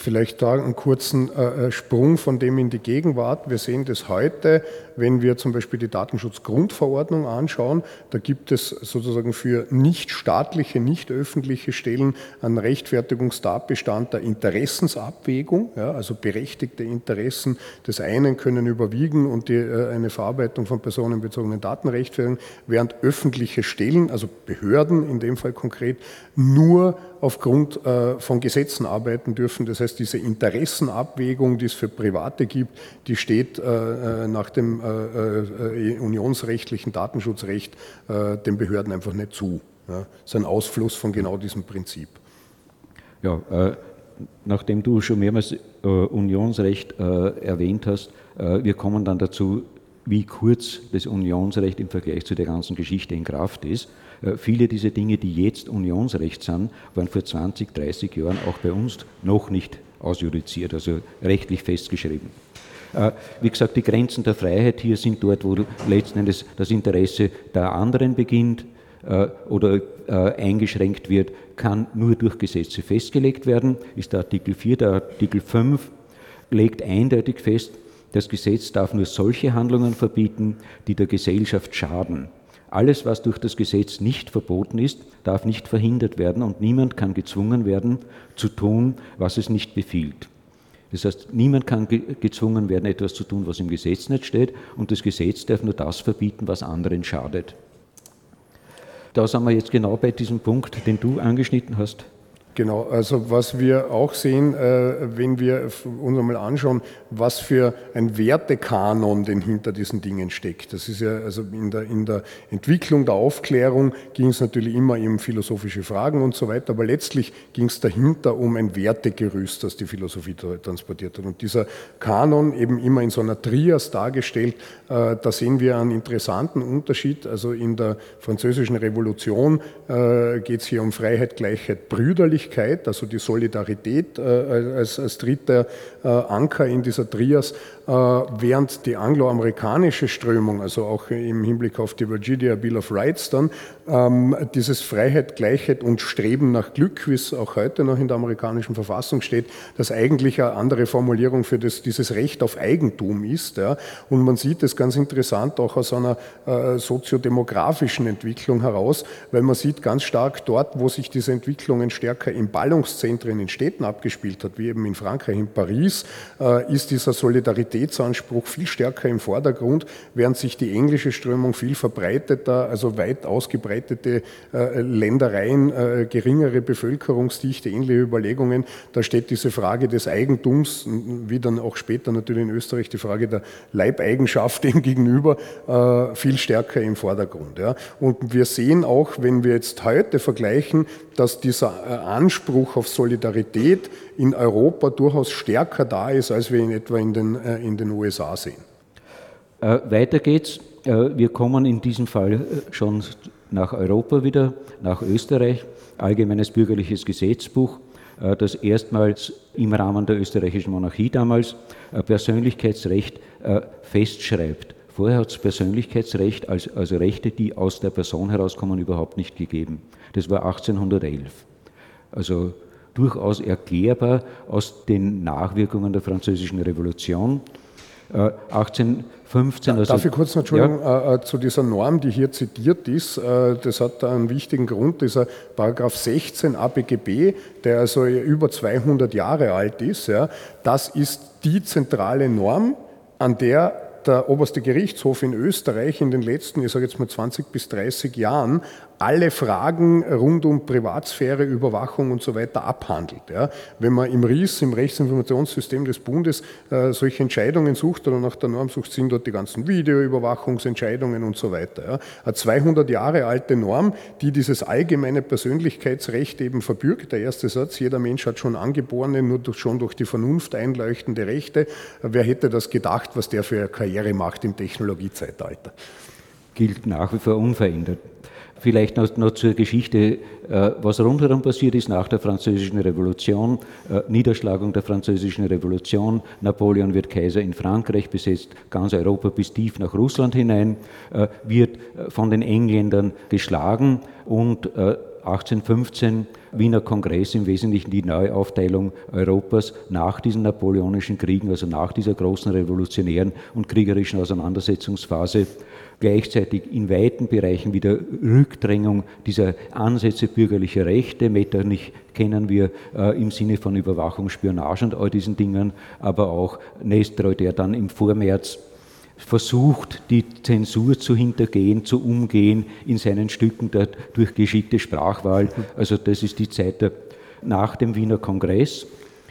Vielleicht da einen kurzen äh, äh, Sprung von dem in die Gegenwart. Wir sehen das heute, wenn wir zum Beispiel die Datenschutzgrundverordnung anschauen. Da gibt es sozusagen für nicht staatliche, nicht öffentliche Stellen einen Rechtfertigungstatbestand der Interessensabwägung. Ja, also berechtigte Interessen des einen können überwiegen und die, äh, eine Verarbeitung von personenbezogenen Daten rechtfertigen, während öffentliche Stellen, also Behörden in dem Fall konkret, nur aufgrund äh, von Gesetzen arbeiten dürfen. Das heißt, diese Interessenabwägung, die es für Private gibt, die steht äh, äh nach dem äh, äh, unionsrechtlichen Datenschutzrecht äh, den Behörden einfach nicht zu. Ja. Das ist ein Ausfluss von genau diesem Prinzip. Ja, nachdem du schon mehrmals Unionsrecht erwähnt hast, wir kommen dann dazu, wie kurz das Unionsrecht im Vergleich zu der ganzen Geschichte in Kraft ist. Äh, viele dieser Dinge, die jetzt Unionsrecht sind, waren vor 20, 30 Jahren auch bei uns noch nicht ausjudiziert, also rechtlich festgeschrieben. Äh, wie gesagt, die Grenzen der Freiheit hier sind dort, wo letzten Endes das Interesse der anderen beginnt äh, oder eingeschränkt wird, kann nur durch Gesetze festgelegt werden, ist der Artikel 4. Der Artikel 5 legt eindeutig fest, das Gesetz darf nur solche Handlungen verbieten, die der Gesellschaft schaden. Alles, was durch das Gesetz nicht verboten ist, darf nicht verhindert werden und niemand kann gezwungen werden, zu tun, was es nicht befiehlt. Das heißt, niemand kann ge gezwungen werden, etwas zu tun, was im Gesetz nicht steht, und das Gesetz darf nur das verbieten, was anderen schadet. Da sind wir jetzt genau bei diesem Punkt, den du angeschnitten hast. Genau, also was wir auch sehen, äh, wenn wir uns einmal anschauen, was für ein Wertekanon denn hinter diesen Dingen steckt. Das ist ja, also in der, in der Entwicklung der Aufklärung ging es natürlich immer um philosophische Fragen und so weiter, aber letztlich ging es dahinter um ein Wertegerüst, das die Philosophie transportiert hat. Und dieser Kanon eben immer in so einer Trias dargestellt, äh, da sehen wir einen interessanten Unterschied. Also in der französischen Revolution äh, geht es hier um Freiheit, Gleichheit, Brüderlichkeit Menschlichkeit, also die Solidarität äh, als, als dritter äh, Anker in dieser Trias, äh, während die angloamerikanische Strömung, also auch im Hinblick auf die Virginia Bill of Rights dann, dieses Freiheit, Gleichheit und Streben nach Glück, wie es auch heute noch in der amerikanischen Verfassung steht, das eigentlich eine andere Formulierung für das, dieses Recht auf Eigentum ist. Ja. Und man sieht es ganz interessant auch aus einer äh, soziodemografischen Entwicklung heraus, weil man sieht ganz stark dort, wo sich diese Entwicklungen stärker in Ballungszentren in Städten abgespielt hat, wie eben in Frankreich, in Paris, äh, ist dieser Solidaritätsanspruch viel stärker im Vordergrund, während sich die englische Strömung viel verbreiteter, also weit ausgebreitete äh, Ländereien, äh, geringere Bevölkerungsdichte, ähnliche Überlegungen, da steht diese Frage des Eigentums, wie dann auch später natürlich in Österreich die Frage der Leibeigenschaft dem gegenüber, viel stärker im Vordergrund. Und wir sehen auch, wenn wir jetzt heute vergleichen, dass dieser Anspruch auf Solidarität in Europa durchaus stärker da ist, als wir ihn etwa in den, äh, in den USA sehen. Äh, weiter geht's. Äh, wir kommen in diesem Fall äh, schon nach Europa wieder, nach Österreich. Allgemeines bürgerliches Gesetzbuch, äh, das erstmals im Rahmen der österreichischen Monarchie damals Persönlichkeitsrecht äh, festschreibt. Vorher hat es Persönlichkeitsrecht als, also Rechte, die aus der Person herauskommen, überhaupt nicht gegeben. Das war 1811. Also durchaus erklärbar aus den Nachwirkungen der Französischen Revolution. 1815. Äh, also, Darf ich kurz noch, Entschuldigung, ja? Äh, äh, zu dieser Norm, die hier zitiert ist, das hat einen wichtigen Grund, dieser Paragraph 16 ABGB, der also über 200 Jahre alt ist, ja, das ist die zentrale Norm, an der der oberste Gerichtshof in Österreich in den letzten, ich sage jetzt mal 20 bis 30 Jahren alle Fragen rund um Privatsphäre, Überwachung und so weiter abhandelt. Ja. Wenn man im RIS, im Rechtsinformationssystem des Bundes, äh, solche Entscheidungen sucht oder nach der Norm sucht, sind dort die ganzen Videoüberwachungsentscheidungen und so weiter. Ja. Eine 200 Jahre alte Norm, die dieses allgemeine Persönlichkeitsrecht eben verbürgt. Der erste Satz, jeder Mensch hat schon angeborene, nur durch, schon durch die Vernunft einleuchtende Rechte. Wer hätte das gedacht, was der für eine Karriere macht im Technologiezeitalter? Gilt nach wie vor unverändert. Vielleicht noch, noch zur Geschichte, äh, was rundherum passiert ist nach der Französischen Revolution, äh, Niederschlagung der Französischen Revolution, Napoleon wird Kaiser in Frankreich, besetzt ganz Europa bis tief nach Russland hinein, äh, wird von den Engländern geschlagen und 1815 Wiener Kongress im Wesentlichen die Neuaufteilung Europas nach diesen napoleonischen Kriegen, also nach dieser großen revolutionären und kriegerischen Auseinandersetzungsphase gleichzeitig in weiten Bereichen wieder Rückdrängung dieser Ansätze bürgerlicher Rechte. Metternich kennen wir äh, im Sinne von Überwachung, Spionage und all diesen Dingen, aber auch Nestroy, der dann im Vormärz versucht, die Zensur zu hintergehen, zu umgehen in seinen Stücken durch geschickte Sprachwahl. Also das ist die Zeit der, nach dem Wiener Kongress.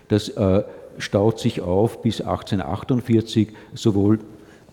Das äh, staut sich auf bis 1848, sowohl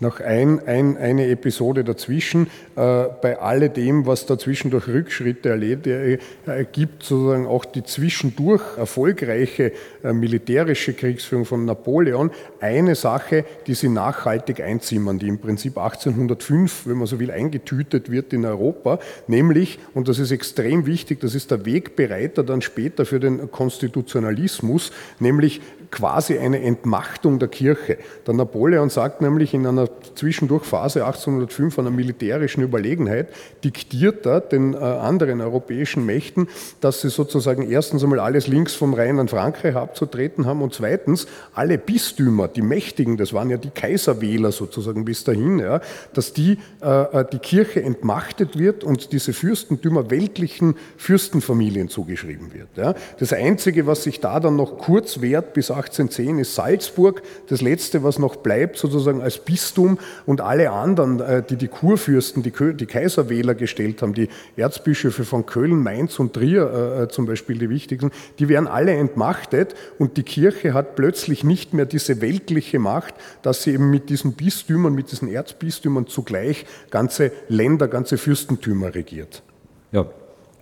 noch ein, ein, eine Episode dazwischen. Äh, bei alledem, was dazwischen durch Rückschritte erlebt, äh, ergibt sozusagen auch die zwischendurch erfolgreiche äh, militärische Kriegsführung von Napoleon eine Sache, die sie nachhaltig einzimmern, die im Prinzip 1805, wenn man so will, eingetütet wird in Europa, nämlich, und das ist extrem wichtig, das ist der Wegbereiter dann später für den Konstitutionalismus, nämlich quasi eine Entmachtung der Kirche. Der Napoleon sagt nämlich in einer Zwischendurchphase 1805 einer militärischen Überlegenheit, diktiert er den äh, anderen europäischen Mächten, dass sie sozusagen erstens einmal alles links vom Rhein an Frankreich abzutreten haben und zweitens alle Bistümer, die Mächtigen, das waren ja die Kaiserwähler sozusagen bis dahin, ja, dass die, äh, äh die Kirche entmachtet wird und diese Fürstentümer weltlichen Fürstenfamilien zugeschrieben wird. Ja. Das Einzige, was sich da dann noch kurz wehrt bis 18 1810 ist Salzburg das letzte, was noch bleibt, sozusagen als Bistum und alle anderen, äh, die die Kurfürsten, die, Kaiserwähler gestellt haben, die Erzbischöfe von Köln, Mainz und Trier äh, äh, zum Beispiel die wichtigsten, die werden alle entmachtet und die Kirche hat plötzlich nicht mehr diese weltliche Macht, dass sie eben mit diesen Bistümern, mit diesen Erzbistümern zugleich ganze Länder, ganze Fürstentümer regiert. Ja,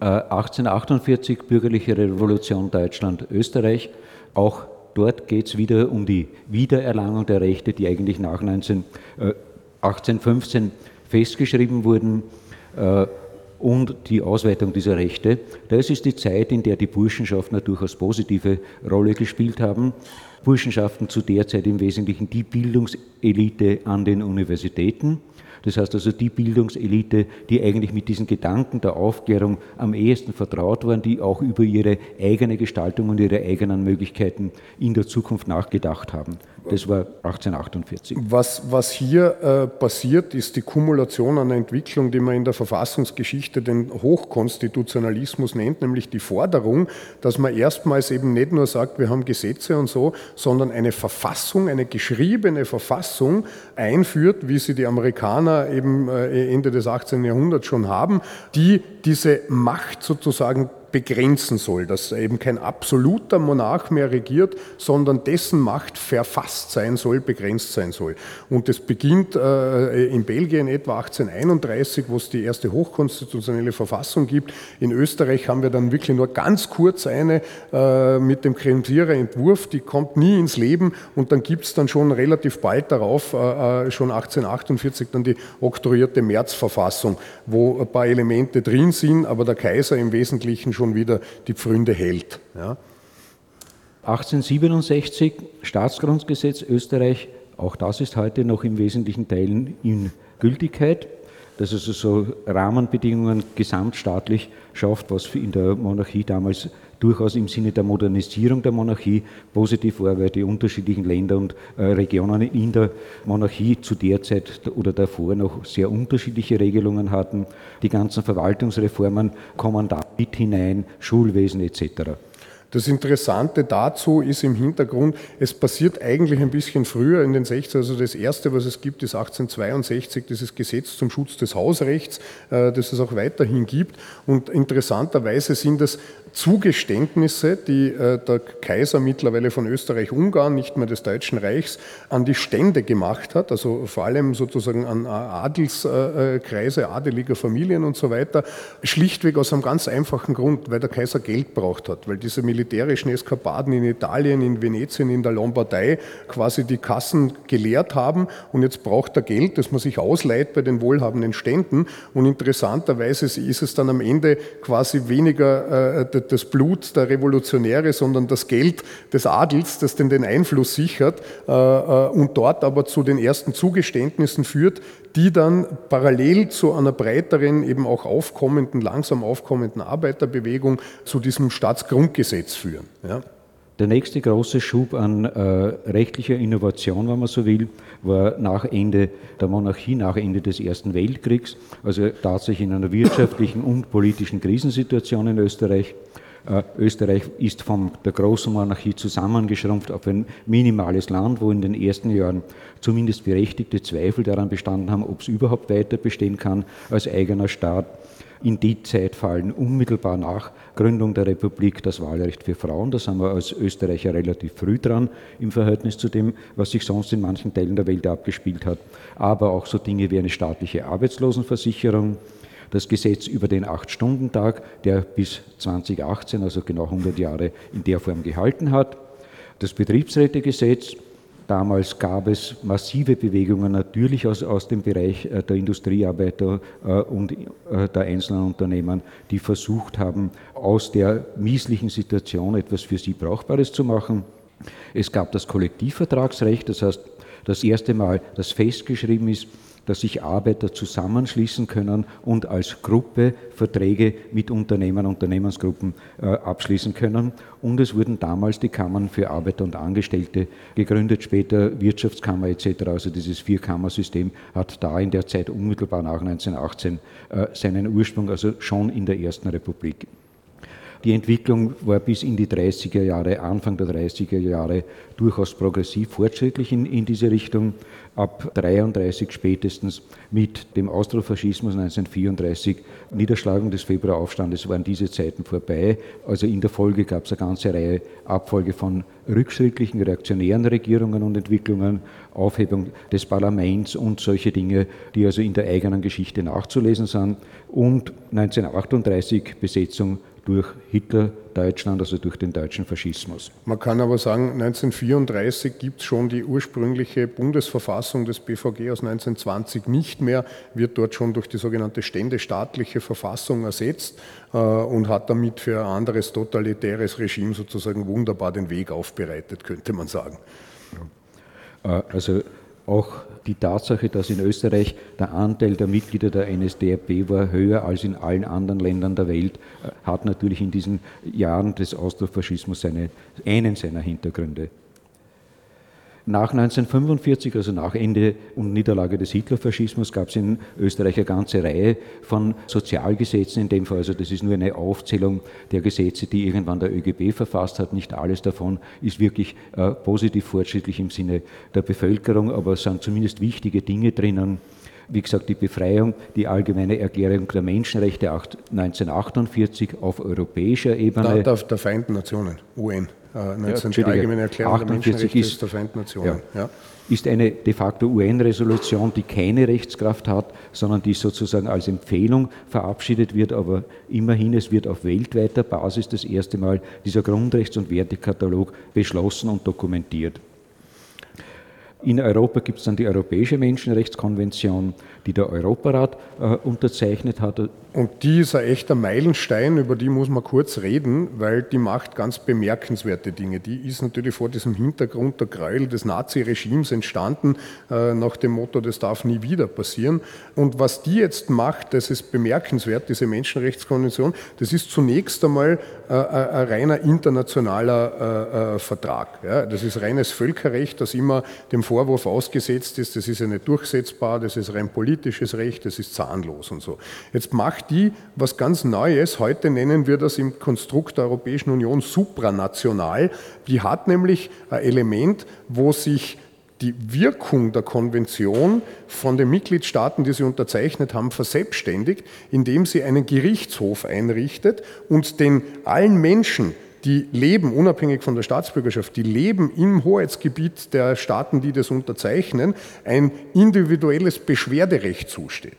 1848 bürgerliche Revolution Deutschland, Österreich, auch Dort geht es wieder um die Wiedererlangung der Rechte, die eigentlich nach 19, äh, 1815 festgeschrieben wurden äh, und die Ausweitung dieser Rechte. Das ist die Zeit, in der die Burschenschaften eine durchaus positive Rolle gespielt haben. Burschenschaften zu der Zeit im Wesentlichen die Bildungselite an den Universitäten das heißt also die Bildungselite, die eigentlich mit diesen Gedanken der Aufklärung am ehesten vertraut waren, die auch über ihre eigene Gestaltung und ihre eigenen Möglichkeiten in der Zukunft nachgedacht haben. Das war 1848. Was, was hier äh, passiert, ist die Kumulation einer Entwicklung, die man in der Verfassungsgeschichte den Hochkonstitutionalismus nennt, nämlich die Forderung, dass man erstmals eben nicht nur sagt, wir haben Gesetze und so, sondern eine Verfassung, eine geschriebene Verfassung einführt, wie sie die Amerikaner Amerikaner eben äh, Ende des 18. Jahrhunderts schon haben, die diese Macht sozusagen begrenzen soll, dass eben kein absoluter Monarch mehr regiert, sondern dessen Macht verfasst sein soll, begrenzt sein soll. Und das beginnt äh, in Belgien etwa 1831, wo es die erste hochkonstitutionelle Verfassung gibt. In Österreich haben wir dann wirklich nur ganz kurz eine äh, mit dem Kremtierer Entwurf, die kommt nie ins Leben und dann gibt es dann schon relativ bald darauf, äh schon 1848, dann die oktroyierte Märzverfassung, wo ein paar Elemente drin sind, aber der Kaiser im Wesentlichen schon schon wieder die Pfründe hält. Ja. 1867 Staatsgrundgesetz Österreich, auch das ist heute noch im wesentlichen Teilen in Gültigkeit, das also so Rahmenbedingungen gesamtstaatlich schafft, was in der Monarchie damals durchaus im Sinne der Modernisierung der Monarchie positiv war, weil die unterschiedlichen Länder und äh, Regionen in der Monarchie zu der Zeit oder davor noch sehr unterschiedliche Regelungen hatten. Die ganzen Verwaltungsreformen kommen da mit hinein, Schulwesen etc. Das Interessante dazu ist im Hintergrund, es passiert eigentlich ein bisschen früher in den 60 also das erste, was es gibt, ist 1862, dieses Gesetz zum Schutz des Hausrechts, äh, das es auch weiterhin gibt. Und interessanterweise sind das Zugeständnisse, die äh, der Kaiser mittlerweile von Österreich-Ungarn, nicht mehr des Deutschen Reichs, an die Stände gemacht hat, also vor allem sozusagen an Adelskreise, adeliger Familien und so weiter, schlichtweg aus einem ganz einfachen Grund, weil der Kaiser Geld braucht hat, weil diese militärischen Eskapaden in Italien, in Venetien, in der Lombardei quasi die Kassen geleert haben und jetzt braucht er Geld, das man sich ausleiht bei den wohlhabenden Ständen und interessanterweise ist es dann am Ende quasi weniger äh, das Blut der Revolutionäre, sondern das Geld des Adels, das denn den Einfluss sichert äh, und dort aber zu den ersten Zugeständnissen führt, die dann parallel zu einer breiteren, eben auch aufkommenden, langsam aufkommenden Arbeiterbewegung zu diesem Staatsgrundgesetz führen. Ja. Der nächste große Schub an äh, rechtlicher Innovation, wenn man so will, war nach Ende der Monarchie, nach Ende des Ersten Weltkriegs, also tatsächlich in einer wirtschaftlichen und politischen Krisensituation in Österreich. Äh, Österreich ist von der großen Monarchie zusammengeschrumpft auf ein minimales Land, wo in den ersten Jahren zumindest berechtigte Zweifel daran bestanden haben, ob es überhaupt weiter bestehen kann als eigener Staat. In die Zeit fallen unmittelbar nach Gründung der Republik das Wahlrecht für Frauen. Da sind wir als Österreicher relativ früh dran im Verhältnis zu dem, was sich sonst in manchen Teilen der Welt abgespielt hat. Aber auch so Dinge wie eine staatliche Arbeitslosenversicherung, das Gesetz über den Acht-Stunden-Tag, der bis 2018, also genau 100 Jahre, in der Form gehalten hat, das Betriebsrätegesetz, Damals gab es massive Bewegungen natürlich aus, aus dem Bereich äh, der Industriearbeiter äh, und äh, der einzelnen Unternehmen, die versucht haben, aus der mieslichen Situation etwas für sie Brauchbares zu machen. Es gab das Kollektivvertragsrecht, das heißt, das erste Mal, das festgeschrieben ist, dass sich Arbeiter zusammenschließen können und als Gruppe Verträge mit Unternehmen, Unternehmensgruppen äh, abschließen können. Und es wurden damals die Kammern für Arbeiter und Angestellte gegründet, später Wirtschaftskammer etc. Also dieses Vierkammersystem hat da in der Zeit unmittelbar nach 1918 äh, seinen Ursprung, also schon in der Ersten Republik. Die Entwicklung war bis in die 30er Jahre, Anfang der 30er Jahre durchaus progressiv fortschrittlich in, in diese Richtung. Ab 33 spätestens mit dem Austrofaschismus 1934, Niederschlagung des Februaraufstandes waren diese Zeiten vorbei. Also in der Folge gab es eine ganze Reihe Abfolge von rückschrittlichen reaktionären Regierungen und Entwicklungen, Aufhebung des Parlaments und solche Dinge, die also in der eigenen Geschichte nachzulesen sind. Und 1938 Besetzung durch Hitler-Deutschland, also durch den deutschen Faschismus. Man kann aber sagen, 1934 gibt es schon die ursprüngliche Bundesverfassung des BVG aus 1920 nicht mehr, wird dort schon durch die sogenannte ständestaatliche Verfassung ersetzt äh, und hat damit für ein anderes totalitäres Regime sozusagen wunderbar den Weg aufbereitet, könnte man sagen. Äh, also auch die Tatsache, dass in Österreich der Anteil der Mitglieder der NSDAP war höher als in allen anderen Ländern der Welt, äh, hat natürlich in diesen Jahren des Austrofaschismus seine, einen seiner Hintergründe. Nach 1945, also nach Ende und Niederlage des Hitlerfaschismus, gab es in Österreich eine ganze Reihe von Sozialgesetzen, in dem Fall, also das ist nur eine Aufzählung der Gesetze, die irgendwann der ÖGB verfasst hat. Nicht alles davon ist wirklich äh, positiv fortschrittlich im Sinne der Bevölkerung, aber es sind zumindest wichtige Dinge drinnen wie gesagt, die Befreiung, die allgemeine Erklärung der Menschenrechte 1948 auf europäischer Ebene. Der, der Vereinten Nationen, UN. 19. Ja, die allgemeine Erklärung 48 ist, der Vereinten Nationen. Ja, ja. Ist eine de facto UN-Resolution, die keine Rechtskraft hat, sondern die sozusagen als Empfehlung verabschiedet wird, aber immerhin, es wird auf weltweiter Basis das erste Mal dieser Grundrechts- und Wertekatalog beschlossen und dokumentiert. In Europa gibt es dann die Europäische Menschenrechtskonvention, die der Europarat äh, unterzeichnet hat. Und die ist ein echter Meilenstein, über die muss man kurz reden, weil die macht ganz bemerkenswerte Dinge. Die ist natürlich vor diesem Hintergrund der Gräuel des Naziregimes entstanden, äh, nach dem Motto, das darf nie wieder passieren. Und was die jetzt macht, das ist bemerkenswert, diese Menschenrechtskonvention, das ist zunächst einmal äh, ein reiner internationaler Vertrag. Das ist reines Völkerrecht, das immer dem Vorwurf ausgesetzt ist, das ist ja nicht durchsetzbar, das ist rein politisches Recht, das ist zahnlos und so. Jetzt macht die was ganz Neues, heute nennen wir das im Konstrukt der Europäischen Union supranational, die hat nämlich ein Element, wo sich die Wirkung der Konvention von den Mitgliedstaaten, die sie unterzeichnet haben, verselbstständigt, indem sie einen Gerichtshof einrichtet und den allen Menschen, die leben, unabhängig von der Staatsbürgerschaft, die leben im Hoheitsgebiet der Staaten, die das unterzeichnen, ein individuelles Beschwerderecht zusteht.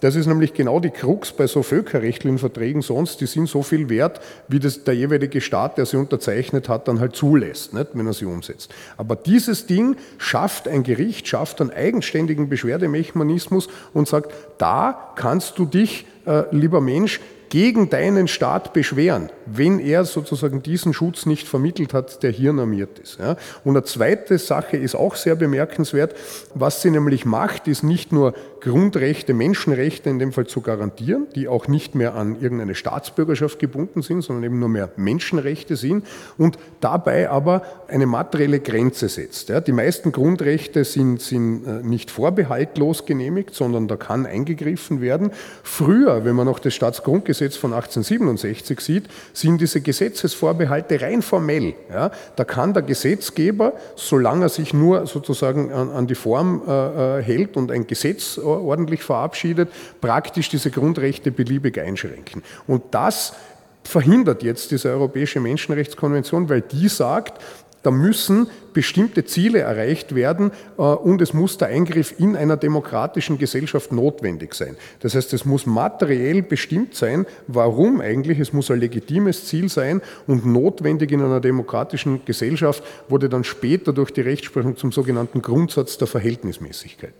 Das ist nämlich genau die Krux bei so völkerrechtlichen Verträgen sonst, die sind so viel wert, wie das der jeweilige Staat, der sie unterzeichnet hat, dann halt zulässt, nicht, wenn er sie umsetzt. Aber dieses Ding schafft ein Gericht, schafft einen eigenständigen Beschwerdemechanismus und sagt, da kannst du dich, äh, lieber Mensch, gegen deinen Staat beschweren, wenn er sozusagen diesen Schutz nicht vermittelt hat, der hier normiert ist. Ja. Und eine zweite Sache ist auch sehr bemerkenswert. Was sie nämlich macht, ist nicht nur Grundrechte, Menschenrechte in dem Fall zu garantieren, die auch nicht mehr an irgendeine Staatsbürgerschaft gebunden sind, sondern eben nur mehr Menschenrechte sind und dabei aber eine materielle Grenze setzt. Ja. Die meisten Grundrechte sind, sind äh, nicht vorbehaltlos genehmigt, sondern da kann eingegriffen werden. Früher, wenn man noch das Staatsgrundgesetz von 1867 sieht, sind diese Gesetzesvorbehalte rein formell. Ja. Da kann der Gesetzgeber, solange er sich nur sozusagen an, an die Form äh, äh hält und ein Gesetz ordentlich verabschiedet, praktisch diese Grundrechte beliebig einschränken. Und das verhindert jetzt diese Europäische Menschenrechtskonvention, weil die sagt, da müssen bestimmte Ziele erreicht werden äh, und es muss der Eingriff in einer demokratischen Gesellschaft notwendig sein. Das heißt, es muss materiell bestimmt sein, warum eigentlich, es muss ein legitimes Ziel sein und notwendig in einer demokratischen Gesellschaft wurde dann später durch die Rechtsprechung zum sogenannten Grundsatz der Verhältnismäßigkeit.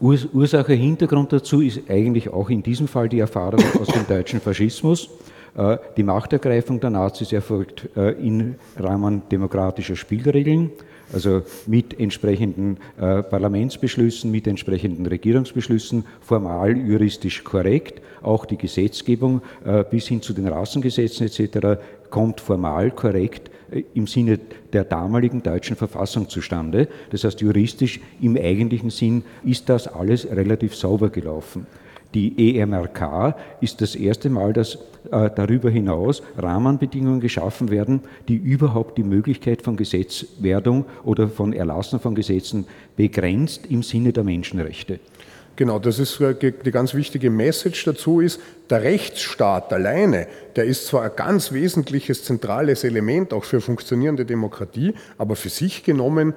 Ursache, Hintergrund dazu ist eigentlich auch in diesem Fall die Erfahrung aus dem deutschen Faschismus. Äh, die Machtergreifung der Nazis erfolgt äh, im Rahmen demokratischer Spielregeln, also mit entsprechenden äh, Parlamentsbeschlüssen, mit entsprechenden Regierungsbeschlüssen, formal juristisch korrekt. Auch die Gesetzgebung bis hin zu den Rassengesetzen etc. kommt formal korrekt im Sinne der damaligen deutschen Verfassung zustande. Das heißt, juristisch im eigentlichen Sinn ist das alles relativ sauber gelaufen. Die EMRK ist das erste Mal, dass äh, darüber hinaus Rahmenbedingungen geschaffen werden, die überhaupt die Möglichkeit von Gesetzwerdung oder von Erlassen von Gesetzen begrenzt im Sinne der Menschenrechte. Genau, das ist äh, die ganz wichtige Message dazu ist, der Rechtsstaat alleine, der ist zwar ein ganz wesentliches, zentrales Element auch für funktionierende Demokratie, aber für sich genommen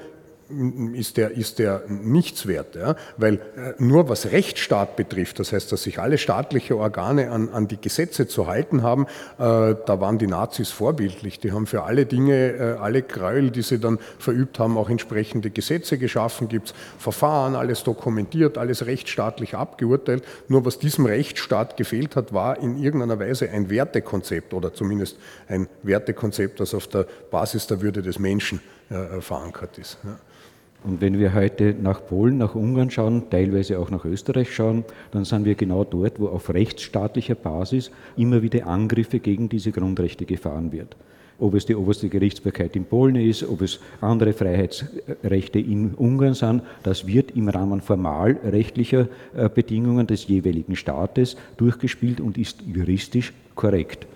ist der, ist der nichts wert. Ja? Weil äh, nur was Rechtsstaat betrifft, das heißt, dass sich alle staatliche Organe an, an die Gesetze zu halten haben, äh, da waren die Nazis vorbildlich. Die haben für alle Dinge, äh, alle Gräuel, die sie dann verübt haben, auch entsprechende Gesetze geschaffen, gibt es Verfahren, alles dokumentiert, alles rechtsstaatlich abgeurteilt. Nur was diesem Rechtsstaat gefehlt hat, war in irgendeiner Weise ein Wertekonzept oder zumindest ein Wertekonzept, das auf der Basis der Würde des Menschen äh, verankert ist. Und wenn wir heute nach Polen, nach Ungarn schauen, teilweise auch nach Österreich schauen, dann sind wir genau dort, wo auf rechtsstaatlicher Basis immer wieder Angriffe gegen diese Grundrechte gefahren wird. Ob es die oberste Gerichtsbarkeit in Polen ist, ob es andere Freiheitsrechte in Ungarn sind, das wird im Rahmen formalrechtlicher äh, Bedingungen des jeweiligen Staates durchgespielt und ist juristisch korrekt.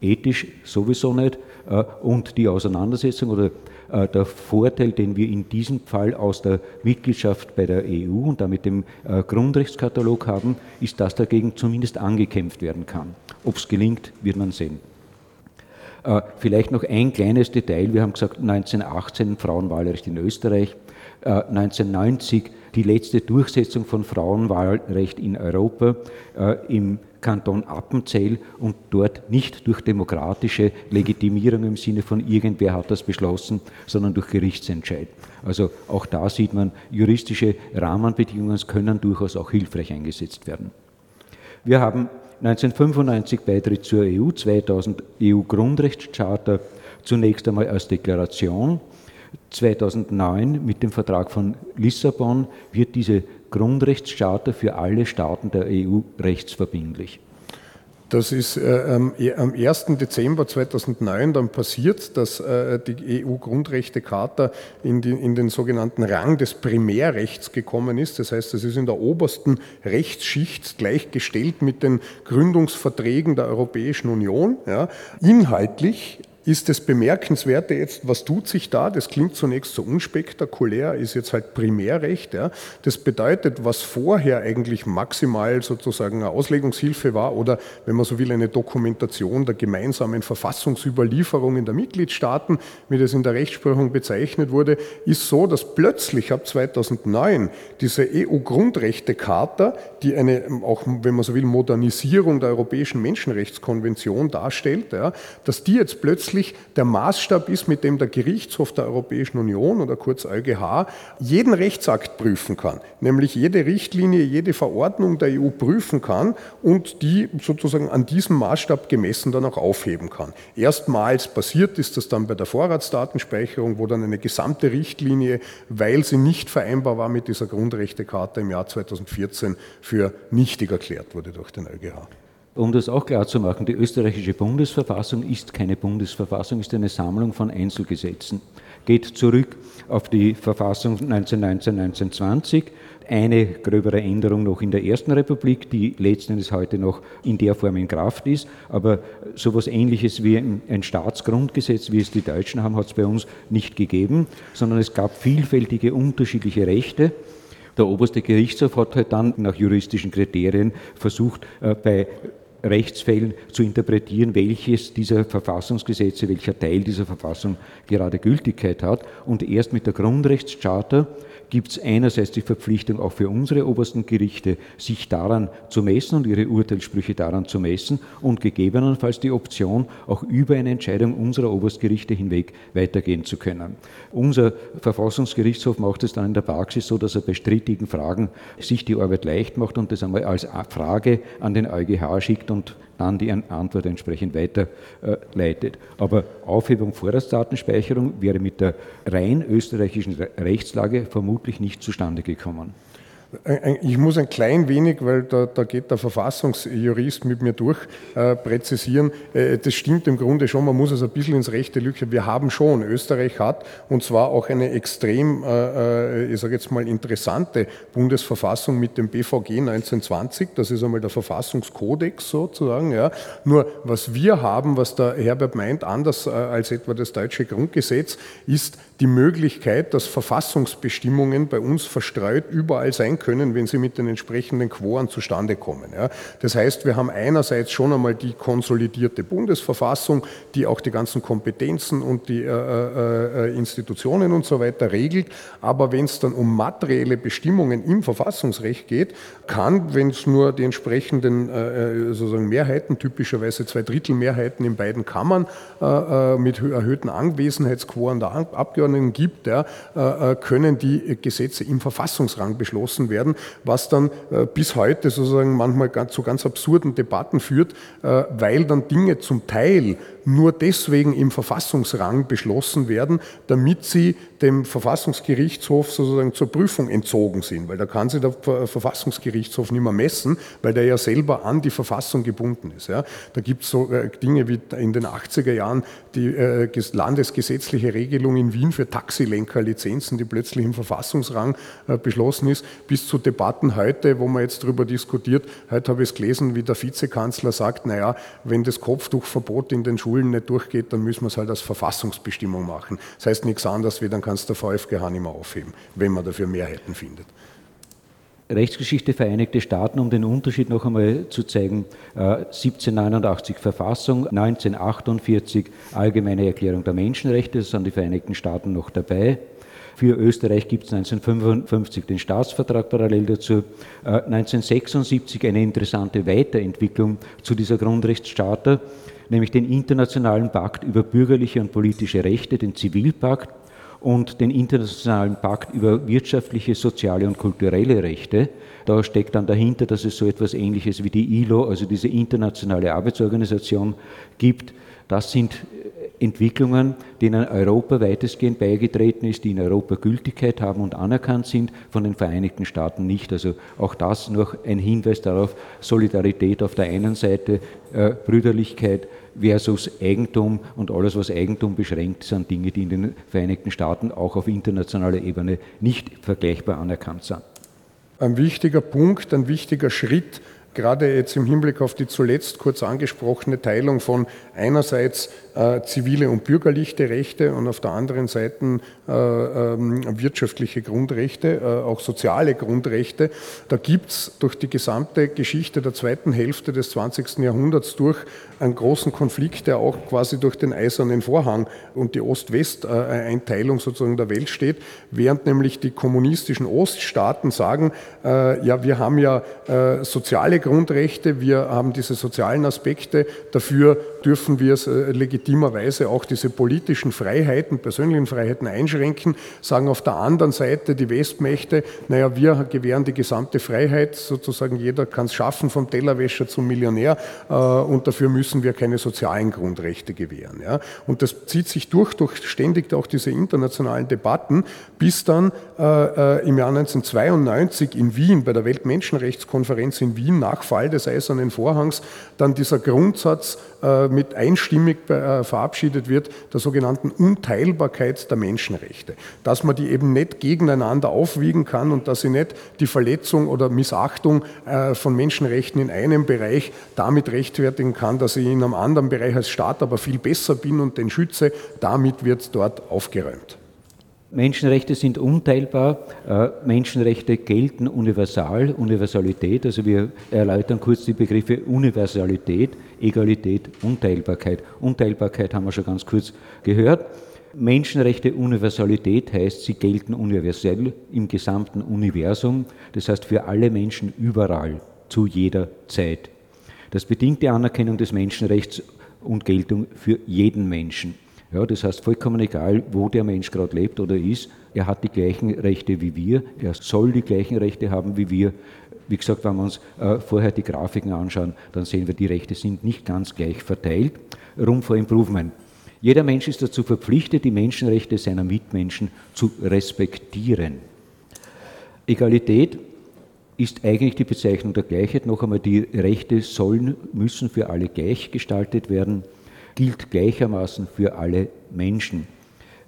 Ethisch sowieso nicht. Äh, und die Auseinandersetzung oder der Vorteil, den wir in diesem Fall aus der Mitgliedschaft bei der EU und damit dem äh, Grundrechtskatalog haben, ist, dass dagegen zumindest angekämpft werden kann. Ob es gelingt, wird man sehen. Äh, vielleicht noch ein kleines Detail. Wir haben gesagt, 1918 Frauenwahlrecht in Österreich, 1990 die letzte Durchsetzung von Frauenwahlrecht in Europa im Kanton Appenzell und dort nicht durch demokratische Legitimierung im Sinne von irgendwer hat das beschlossen, sondern durch Gerichtsentscheid. Also auch da sieht man, juristische Rahmenbedingungen können durchaus auch hilfreich eingesetzt werden. Wir haben 1995 Beitritt zur EU, 2000 EU-Grundrechtscharta zunächst einmal als Deklaration. 2009 mit dem Vertrag von Lissabon wird diese Grundrechtscharta für alle Staaten der EU rechtsverbindlich. Das ist äh, am 1. Dezember 2009 dann passiert, dass äh, die EU-Grundrechtecharta in, in, den sogenannten Rang des Primärrechts gekommen ist. Das heißt, es ist in der obersten Rechtsschicht gleichgestellt mit den Gründungsverträgen der Europäischen Union. Ja. Inhaltlich ist das Bemerkenswerte jetzt, was tut sich da? Das klingt zunächst so unspektakulär, ist jetzt halt Primärrecht. Ja. Das bedeutet, was vorher eigentlich maximal sozusagen eine Auslegungshilfe war oder, wenn man so will, eine Dokumentation der gemeinsamen Verfassungsüberlieferung in der Mitgliedstaaten, wie das in der Rechtsprechung bezeichnet wurde, ist so, dass plötzlich ab 2009 diese EU-Grundrechtecharta, die eine, auch wenn man so will, Modernisierung der Europäischen Menschenrechtskonvention darstellt, ja, dass die jetzt plötzlich letztlich der Maßstab ist, mit dem der Gerichtshof der Europäischen Union oder kurz EuGH jeden Rechtsakt prüfen kann, nämlich jede Richtlinie, jede Verordnung der EU prüfen kann und die sozusagen an diesem Maßstab gemessen dann auch aufheben kann. Erstmals passiert ist das dann bei der Vorratsdatenspeicherung, wo dann eine gesamte Richtlinie, weil sie nicht vereinbar war mit dieser Grundrechtecharta im Jahr 2014, für nichtig erklärt wurde durch den EuGH. Um das auch klar zu machen, die österreichische Bundesverfassung ist keine Bundesverfassung, ist eine Sammlung von Einzelgesetzen. Geht zurück auf die Verfassung 1919-1920, eine gröbere Änderung noch in der Ersten Republik, die letzten Endes heute noch in der Form in Kraft ist. Aber sowas Ähnliches wie ein Staatsgrundgesetz, wie es die Deutschen haben, hat es bei uns nicht gegeben, sondern es gab vielfältige unterschiedliche Rechte. Der oberste Gerichtshof hat halt dann nach juristischen Kriterien versucht, äh, bei Rechtsfällen zu interpretieren, welches dieser Verfassungsgesetze, welcher Teil dieser Verfassung gerade Gültigkeit hat. Und erst mit der Grundrechtscharta gibt es einerseits die Verpflichtung auch für unsere obersten Gerichte, sich daran zu messen und ihre Urteilssprüche daran zu messen und gegebenenfalls die Option, auch über eine Entscheidung unserer Oberstgerichte hinweg weitergehen zu können. Unser Verfassungsgerichtshof macht es dann in der Praxis so, dass er bei strittigen Fragen sich die Arbeit leicht macht und das einmal als Frage an den EuGH schickt und dann die Antwort entsprechend weiterleitet. Aber Aufhebung Vorratsdatenspeicherung wäre mit der rein österreichischen Rechtslage vermutlich nicht zustande gekommen. Ich muss ein klein wenig, weil da, da geht der Verfassungsjurist mit mir durch, äh, präzisieren. Äh, das stimmt im Grunde schon, man muss es ein bisschen ins rechte Lücke. Wir haben schon, Österreich hat, und zwar auch eine extrem, äh, äh ich sage jetzt mal, interessante Bundesverfassung mit dem BVG 1920. Das ist einmal der Verfassungskodex sozusagen. Ja. Nur was wir haben, was der Herbert meint, anders äh, als etwa das deutsche Grundgesetz, ist die Möglichkeit, dass Verfassungsbestimmungen bei uns verstreut überall sein können, wenn sie mit den entsprechenden Quoren zustande kommen. Ja. Das heißt, wir haben einerseits schon einmal die konsolidierte Bundesverfassung, die auch die ganzen Kompetenzen und die äh, äh, äh Institutionen und so weiter regelt. Aber wenn es dann um materielle Bestimmungen im Verfassungsrecht geht, kann, wenn es nur die entsprechenden äh, äh sozusagen Mehrheiten, typischerweise zwei Drittel Mehrheiten in beiden Kammern äh, mit erhöhten Anwesenheitsquoren der Abgeordneten Abgeordneten gibt, ja, äh, äh, können die Gesetze im Verfassungsrang beschlossen werden, was dann äh, bis heute sozusagen manchmal zu ganz absurden Debatten führt, weil dann Dinge zum Teil nur deswegen im Verfassungsrang beschlossen werden, damit sie dem Verfassungsgerichtshof sozusagen zur Prüfung entzogen sind, weil da kann sich der Verfassungsgerichtshof nicht mehr messen, weil der ja selber an die Verfassung gebunden ist. Ja. Da gibt es so äh, Dinge wie in den 80er Jahren die äh, landesgesetzliche Regelung in Wien für Taxilenkerlizenzen, die plötzlich im Verfassungsrang äh, beschlossen ist, bis zu Debatten heute, wo man jetzt darüber diskutiert. Heute habe ich es gelesen, wie der Vizekanzler sagt, naja, wenn das Kopftuchverbot in den Schulen nicht durchgeht, dann müssen wir es halt als Verfassungsbestimmung machen. Das heißt nichts anderes, wie dann kannst der VfGH nicht mehr aufheben, wenn man dafür Mehrheiten findet. Rechtsgeschichte Vereinigte Staaten, um den Unterschied noch einmal zu zeigen, 1789 äh, Verfassung, 1948 Allgemeine Erklärung der Menschenrechte, das sind die Vereinigten Staaten noch dabei. Für Österreich gibt es 1955 den Staatsvertrag parallel dazu. 1976 äh, eine interessante Weiterentwicklung zu dieser Grundrechtscharta, nämlich den Internationalen Pakt über bürgerliche und politische Rechte, den Zivilpakt, und den Internationalen Pakt über wirtschaftliche, soziale und kulturelle Rechte. Da steckt dann dahinter, dass es so etwas Ähnliches wie die ILO, also diese internationale Arbeitsorganisation, gibt. Das sind Entwicklungen, denen Europa weitestgehend beigetreten ist, die in Europa Gültigkeit haben und anerkannt sind, von den Vereinigten Staaten nicht. Also auch das noch ein Hinweis darauf, Solidarität auf der einen Seite, äh, Brüderlichkeit versus Eigentum und alles, was Eigentum beschränkt, sind Dinge, die in den Vereinigten Staaten auch auf internationaler Ebene nicht vergleichbar anerkannt sind. Ein wichtiger Punkt, ein wichtiger Schritt, gerade jetzt im Hinblick auf die zuletzt kurz angesprochene Teilung von einerseits äh, zivile und bürgerliche Rechte und auf der anderen Seite äh, ähm, wirtschaftliche Grundrechte, äh, auch soziale Grundrechte. Da gibt es durch die gesamte Geschichte der zweiten Hälfte des 20. Jahrhunderts durch einen großen Konflikt, der auch quasi durch den Eisernen Vorhang und die Ost-West-Einteilung sozusagen der Welt steht, während nämlich die kommunistischen Oststaaten sagen, ja, wir haben ja soziale Grundrechte, wir haben diese sozialen Aspekte. Dafür dürfen wir äh, legitimerweise auch diese politischen Freiheiten, persönlichen Freiheiten einschränken, sagen auf der anderen Seite die Westmächte, naja, wir gewähren die gesamte Freiheit, sozusagen jeder kann es schaffen, vom Tellerwäscher zum Millionär äh, und dafür müssen wir keine sozialen Grundrechte gewähren. Ja. Und das zieht sich durch, durch ständig auch diese internationalen Debatten, bis dann äh, im Jahr 1992 in Wien bei der Weltmenschenrechtskonferenz in Wien nach Fall des Eisernen Vorhangs dann dieser Grundsatz äh, mit einstimmig äh, verabschiedet wird, der sogenannten Unteilbarkeit der Menschenrechte. Dass man die eben nicht gegeneinander aufwiegen kann und dass sie nicht die Verletzung oder Missachtung äh, von Menschenrechten in einem Bereich damit rechtfertigen kann, dass ich in einem anderen Bereich als Staat aber viel besser bin und den schütze, damit wird dort aufgeräumt. Menschenrechte sind unteilbar. Äh, Menschenrechte gelten universal, Universalität. Also wir erläutern kurz die Begriffe Universalität, Egalität, Unteilbarkeit. Unteilbarkeit haben wir schon ganz kurz gehört. Menschenrechte Universalität heißt, sie gelten universell im gesamten Universum, das heißt für alle Menschen überall, zu jeder Zeit. Das bedingt die Anerkennung des Menschenrechts und Geltung für jeden Menschen. Ja, das heißt, vollkommen egal, wo der Mensch gerade lebt oder ist, er hat die gleichen Rechte wie wir, er soll die gleichen Rechte haben wie wir. Wie gesagt, wenn wir uns äh, vorher die Grafiken anschauen, dann sehen wir, die Rechte sind nicht ganz gleich verteilt. Room for Improvement. Jeder Mensch ist dazu verpflichtet, die Menschenrechte seiner Mitmenschen zu respektieren. Egalität ist eigentlich die Bezeichnung der Gleichheit. Noch einmal, die Rechte sollen, müssen für alle gleich gestaltet werden gilt gleichermaßen für alle Menschen.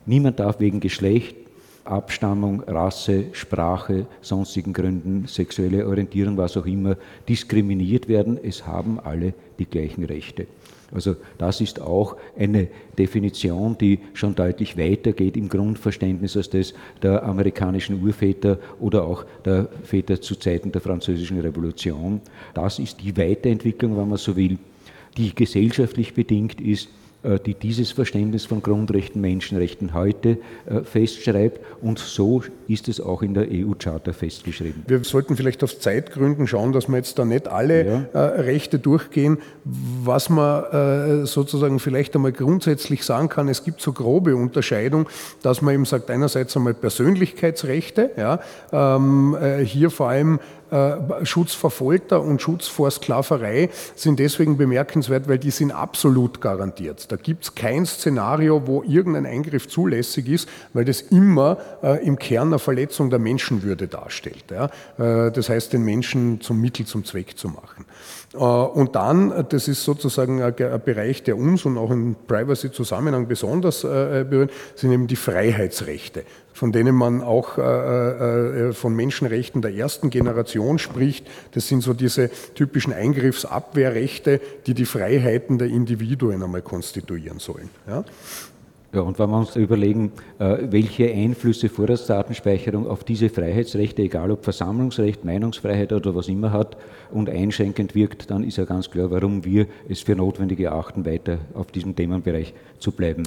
Niemand darf wegen Geschlecht, Abstammung, Rasse, Sprache, sonstigen Gründen, sexuelle Orientierung, was auch immer, diskriminiert werden. Es haben alle die gleichen Rechte. Also das ist auch eine Definition, die schon deutlich weiter geht im Grundverständnis als das der amerikanischen Urväter oder auch der Väter zu Zeiten der Französischen Revolution. Das ist die Weiterentwicklung, wenn man so will, die gesellschaftlich bedingt ist, äh, die dieses Verständnis von Grundrechten, Menschenrechten heute äh, festschreibt. Und so ist es auch in der EU-Charta festgeschrieben. Wir sollten vielleicht aus Zeitgründen schauen, dass wir jetzt da nicht alle ja. Äh, Rechte durchgehen. Was man sozusagen vielleicht einmal grundsätzlich sagen kann, es gibt so grobe Unterscheidung, dass man eben sagt, einerseits einmal Persönlichkeitsrechte, ja, ähm, hier vor allem Schutz vor Folter und Schutz vor Sklaverei sind deswegen bemerkenswert, weil die sind absolut garantiert. Da gibt es kein Szenario, wo irgendein Eingriff zulässig ist, weil das immer äh, im Kern eine Verletzung der Menschenwürde darstellt. Ja? Äh, das heißt, den Menschen zum Mittel, zum Zweck zu machen. Äh, und dann, das ist sozusagen ein Bereich, der uns und auch im Privacy-Zusammenhang besonders äh, berührt, sind eben die Freiheitsrechte, von denen man auch äh, von Menschenrechten der ersten Generation spricht. Das sind so diese typischen Eingriffsabwehrrechte, die die Freiheiten der Individuen einmal konstituieren sollen. Ja? Ja, und wenn wir uns überlegen, äh, welche Einflüsse Vorratsdatenspeicherung auf diese Freiheitsrechte, egal ob Versammlungsrecht, Meinungsfreiheit oder was immer hat, und einschränkend wirkt, dann ist ja ganz klar, warum wir es für notwendig erachten, weiter auf diesem Themenbereich zu bleiben.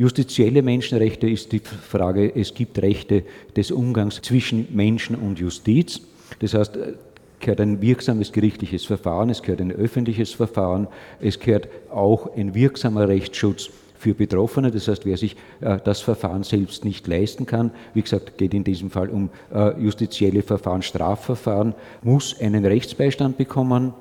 Justizielle Menschenrechte ist die Frage, es gibt Rechte des Umgangs zwischen Menschen und Justiz. Das heißt, es gehört ein wirksames gerichtliches Verfahren, es gehört ein öffentliches Verfahren, es gehört auch ein wirksamer Rechtsschutz für Betroffene, das heißt, wer sich äh, das Verfahren selbst nicht leisten kann, wie gesagt, geht in diesem Fall um äh, justizielle Verfahren, Strafverfahren, muss einen Rechtsbeistand bekommen,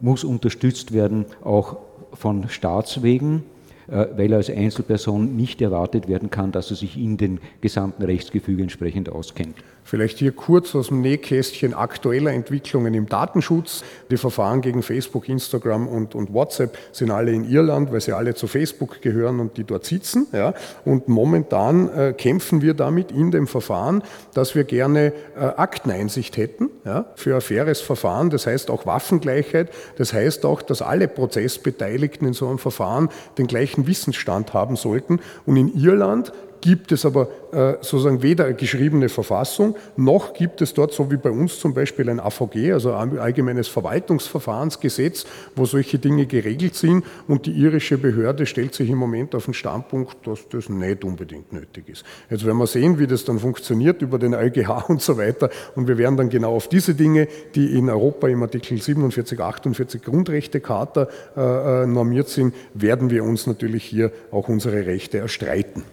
muss unterstützt werden, auch von Staatswegen, äh, weil er als Einzelperson nicht erwartet werden kann, dass er sich in den gesamten Rechtsgefüge entsprechend auskennt. Vielleicht hier kurz aus dem Nähkästchen aktueller Entwicklungen im Datenschutz. Die Verfahren gegen Facebook, Instagram und, und WhatsApp sind alle in Irland, weil sie alle zu Facebook gehören und die dort sitzen. Ja. Und momentan äh, kämpfen wir damit in dem Verfahren, dass wir gerne äh, Akteneinsicht hätten ja, für ein faires Verfahren. Das heißt auch Waffengleichheit. Das heißt auch, dass alle Prozessbeteiligten in so einem Verfahren den gleichen Wissensstand haben sollten. Und in Irland gibt es aber äh, sozusagen weder eine geschriebene Verfassung, noch gibt es dort, so wie bei uns zum Beispiel ein AVG, also ein allgemeines Verwaltungsverfahrensgesetz, wo solche Dinge geregelt sind. Und die irische Behörde stellt sich im Moment auf den Standpunkt, dass das nicht unbedingt nötig ist. Jetzt werden wir sehen, wie das dann funktioniert über den EuGH und so weiter. Und wir werden dann genau auf diese Dinge, die in Europa im Artikel 47, 48 Grundrechtecharta äh, äh, normiert sind, werden wir uns natürlich hier auch unsere Rechte erstreiten.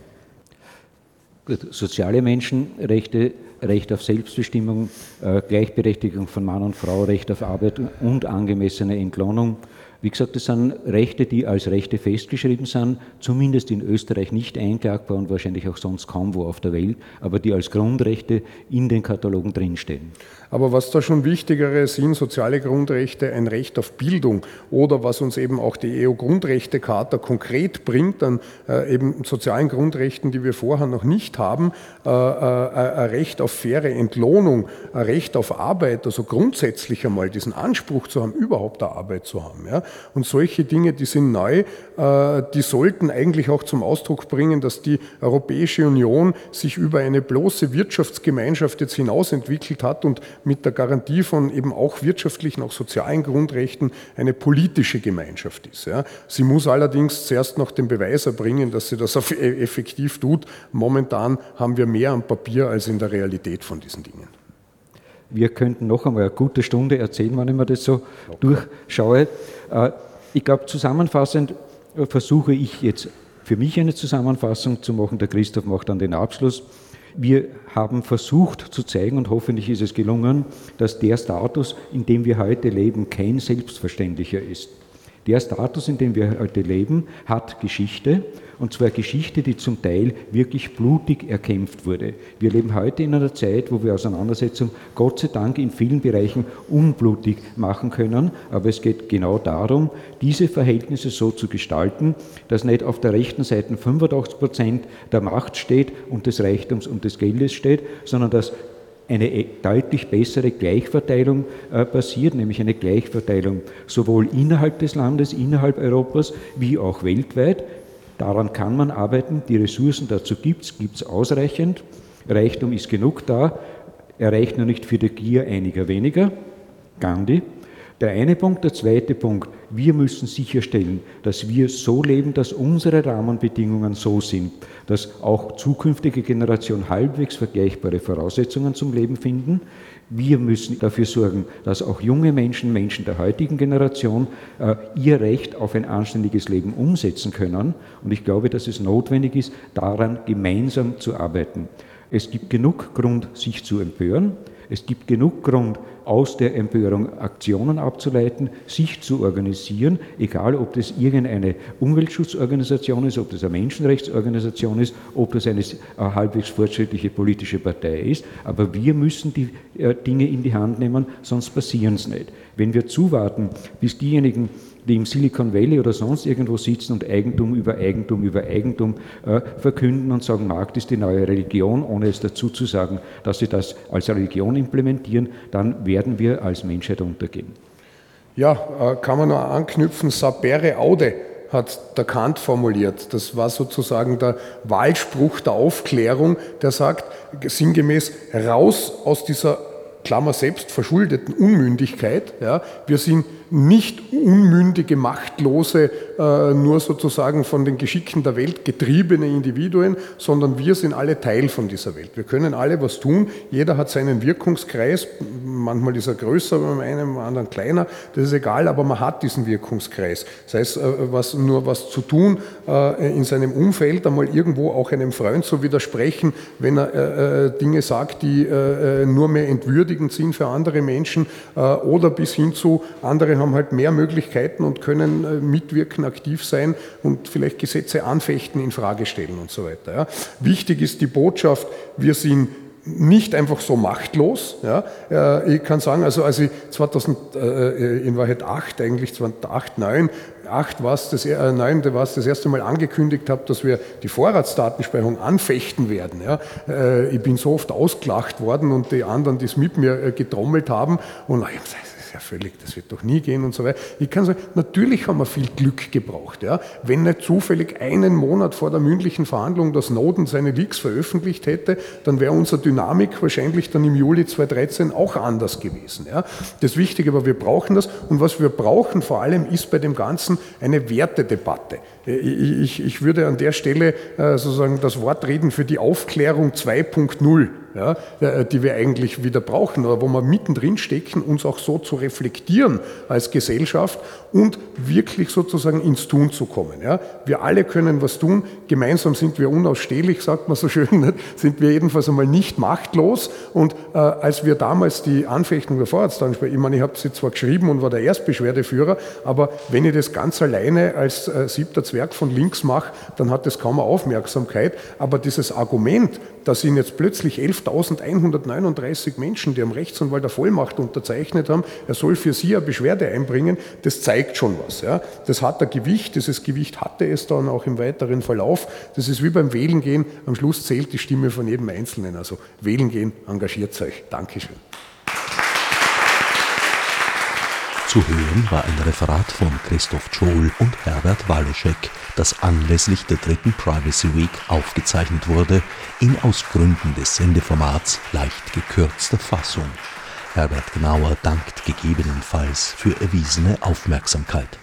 Soziale Menschenrechte, Recht auf Selbstbestimmung, äh, Gleichberechtigung von Mann und Frau, Recht auf Arbeit und angemessene Entlohnung. Wie gesagt, das sind Rechte, die als Rechte festgeschrieben sind, zumindest in Österreich nicht einklagbar und wahrscheinlich auch sonst kaum wo auf der Welt, aber die als Grundrechte in den Katalogen drinstehen. Aber was da schon wichtigere sind, soziale Grundrechte, ein Recht auf Bildung oder was uns eben auch die EU-Grundrechtecharta konkret bringt, an äh, eben sozialen Grundrechten, die wir vorher noch nicht haben, äh, äh, ein Recht auf faire Entlohnung, ein Recht auf Arbeit, also grundsätzlich einmal diesen Anspruch zu haben, überhaupt eine Arbeit zu haben. Ja? Und solche Dinge, die sind neu, äh, die sollten eigentlich auch zum Ausdruck bringen, dass die Europäische Union sich über eine bloße Wirtschaftsgemeinschaft jetzt hinaus entwickelt hat und mit der Garantie von eben auch wirtschaftlichen, auch sozialen Grundrechten eine politische Gemeinschaft ist. Ja. Sie muss allerdings zuerst noch den Beweis erbringen, dass sie das e-, effektiv tut. Momentan haben wir mehr am Papier als in der Realität von diesen Dingen. Wir könnten noch einmal eine gute Stunde erzählen, wenn ich mir das so okay. durchschaue. Äh, ich glaube, zusammenfassend äh, versuche ich jetzt für mich eine Zusammenfassung zu machen. Der Christoph macht dann den Abschluss. Wir haben versucht zu zeigen, und hoffentlich ist es gelungen, dass der Status, in dem wir heute leben, kein selbstverständlicher ist. Der Status, in dem wir heute leben, hat Geschichte und zwar Geschichte, die zum Teil wirklich blutig erkämpft wurde. Wir leben heute in einer Zeit, wo wir Auseinandersetzung Gott sei Dank in vielen Bereichen unblutig machen können, aber es geht genau darum, diese Verhältnisse so zu gestalten, dass nicht auf der rechten Seite 85 Prozent der Macht steht und des Reichtums und des Geldes steht, sondern dass eine e, deutlich bessere Gleichverteilung äh, passiert, nämlich eine Gleichverteilung sowohl innerhalb des Landes, innerhalb Europas, wie auch weltweit. Daran kann man arbeiten, die Ressourcen dazu gibt es, gibt es ausreichend. Reichtum ist genug da, er reicht nur nicht für die Gier einiger weniger. Gandhi. Der eine Punkt. Der zweite Punkt. Wir müssen sicherstellen, dass wir so leben, dass unsere Rahmenbedingungen so sind, dass auch zukünftige Generationen halbwegs vergleichbare Voraussetzungen zum Leben finden. Wir müssen dafür sorgen, dass auch junge Menschen, Menschen der heutigen Generation, äh, ihr Recht auf ein anständiges Leben umsetzen können. Und ich glaube, dass es notwendig ist, daran gemeinsam zu arbeiten. Es gibt genug Grund, sich zu empören. Es gibt genug Grund, aus der Empörung Aktionen abzuleiten, sich zu organisieren, egal ob das irgendeine Umweltschutzorganisation ist, ob das eine Menschenrechtsorganisation ist, ob das eine halbwegs fortschrittliche politische Partei ist. Aber wir müssen die äh, Dinge in die Hand nehmen, sonst passieren es nicht. Wenn wir zuwarten, bis diejenigen, die im Silicon Valley oder sonst irgendwo sitzen und Eigentum über Eigentum über Eigentum äh, verkünden und sagen, Markt ist die neue Religion, ohne es dazu zu sagen, dass sie das als Religion implementieren, dann werden wir als Menschheit untergehen. Ja, äh, kann man nur anknüpfen, sapere aude hat der Kant formuliert. Das war sozusagen der Wahlspruch der Aufklärung, der sagt sinngemäß, raus aus dieser Klammer selbst verschuldeten Unmündigkeit. Ja. Wir sind nicht unmündige, machtlose, äh, nur sozusagen von den Geschicken der Welt getriebene Individuen, sondern wir sind alle Teil von dieser Welt. Wir können alle was tun. Jeder hat seinen Wirkungskreis. Manchmal ist er größer, beim einen, beim anderen kleiner. Das ist egal, aber man hat diesen Wirkungskreis. Das heißt, äh, was, nur was zu tun äh, in seinem Umfeld, einmal irgendwo auch einem Freund zu widersprechen, wenn er Dinge sagt, die nur mehr entwürdigend sind für andere Menschen oder bis hin zu andere haben halt mehr Möglichkeiten und können äh, mitwirken, aktiv sein und vielleicht Gesetze anfechten, in Frage stellen und so weiter. Ja. Wichtig ist die Botschaft, wir sind nicht einfach so machtlos. Ja. Äh, ich kann sagen, also als ich 2000, äh, in Wahrheit 8, eigentlich 2008, 9, 8 war es das, äh, 9 war es das erste Mal angekündigt habe, dass wir die Vorratsdatenspeicherung anfechten werden. Ja. Ich bin so oft ausgelacht worden und die anderen, die es mit mir getrommelt haben und ich habe gesagt, ja völlig, das wird doch nie gehen und so weiter. Ich kann sagen, natürlich haben wir viel Glück gebraucht. Ja. Wenn nicht zufällig einen Monat vor der mündlichen Verhandlung das Snowden seine Leaks veröffentlicht hätte, dann wäre unsere Dynamik wahrscheinlich dann im Juli 2013 auch anders gewesen. Ja. Das Wichtige war, wir brauchen das und was wir brauchen vor allem ist bei dem Ganzen eine Wertedebatte. Ich, ich würde an der Stelle äh, sozusagen das Wort reden für die Aufklärung 2.0 ja, äh, die wir eigentlich wieder brauchen, oder wo wir mittendrin stecken, uns auch so zu reflektieren als Gesellschaft und wirklich sozusagen ins Tun zu kommen. Ja. Wir alle können was tun, gemeinsam sind wir unausstehlich, sagt man so schön, sind wir jedenfalls einmal nicht machtlos. Und äh, als wir damals die Anfechtung der Vorratsansprache, ich meine, ich habe sie zwar geschrieben und war der Erstbeschwerdeführer, aber wenn ich das ganz alleine als äh, siebter Zwerg von links mache, dann hat das kaum Aufmerksamkeit. Aber dieses Argument, dass ihn jetzt plötzlich 11.139 Menschen, die am Rechtsanwalt der Vollmacht unterzeichnet haben, er soll für sie eine Beschwerde einbringen, das zeigt schon was. Ja. Das hat ein Gewicht, dieses Gewicht hatte es dann auch im weiteren Verlauf. Das ist wie beim Wählen gehen, am Schluss zählt die Stimme von jedem Einzelnen. Also wählen gehen, engagiert euch. Dankeschön. Zu hören war ein Referat von Christoph Scholl und Herbert Waluschek, das anlässlich der dritten Privacy Week aufgezeichnet wurde, in aus Gründen des Sendeformats leicht gekürzter Fassung. Herbert Gnauer dankt gegebenenfalls für erwiesene Aufmerksamkeit.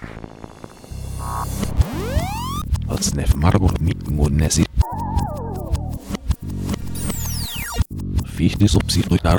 Fichte subsidiar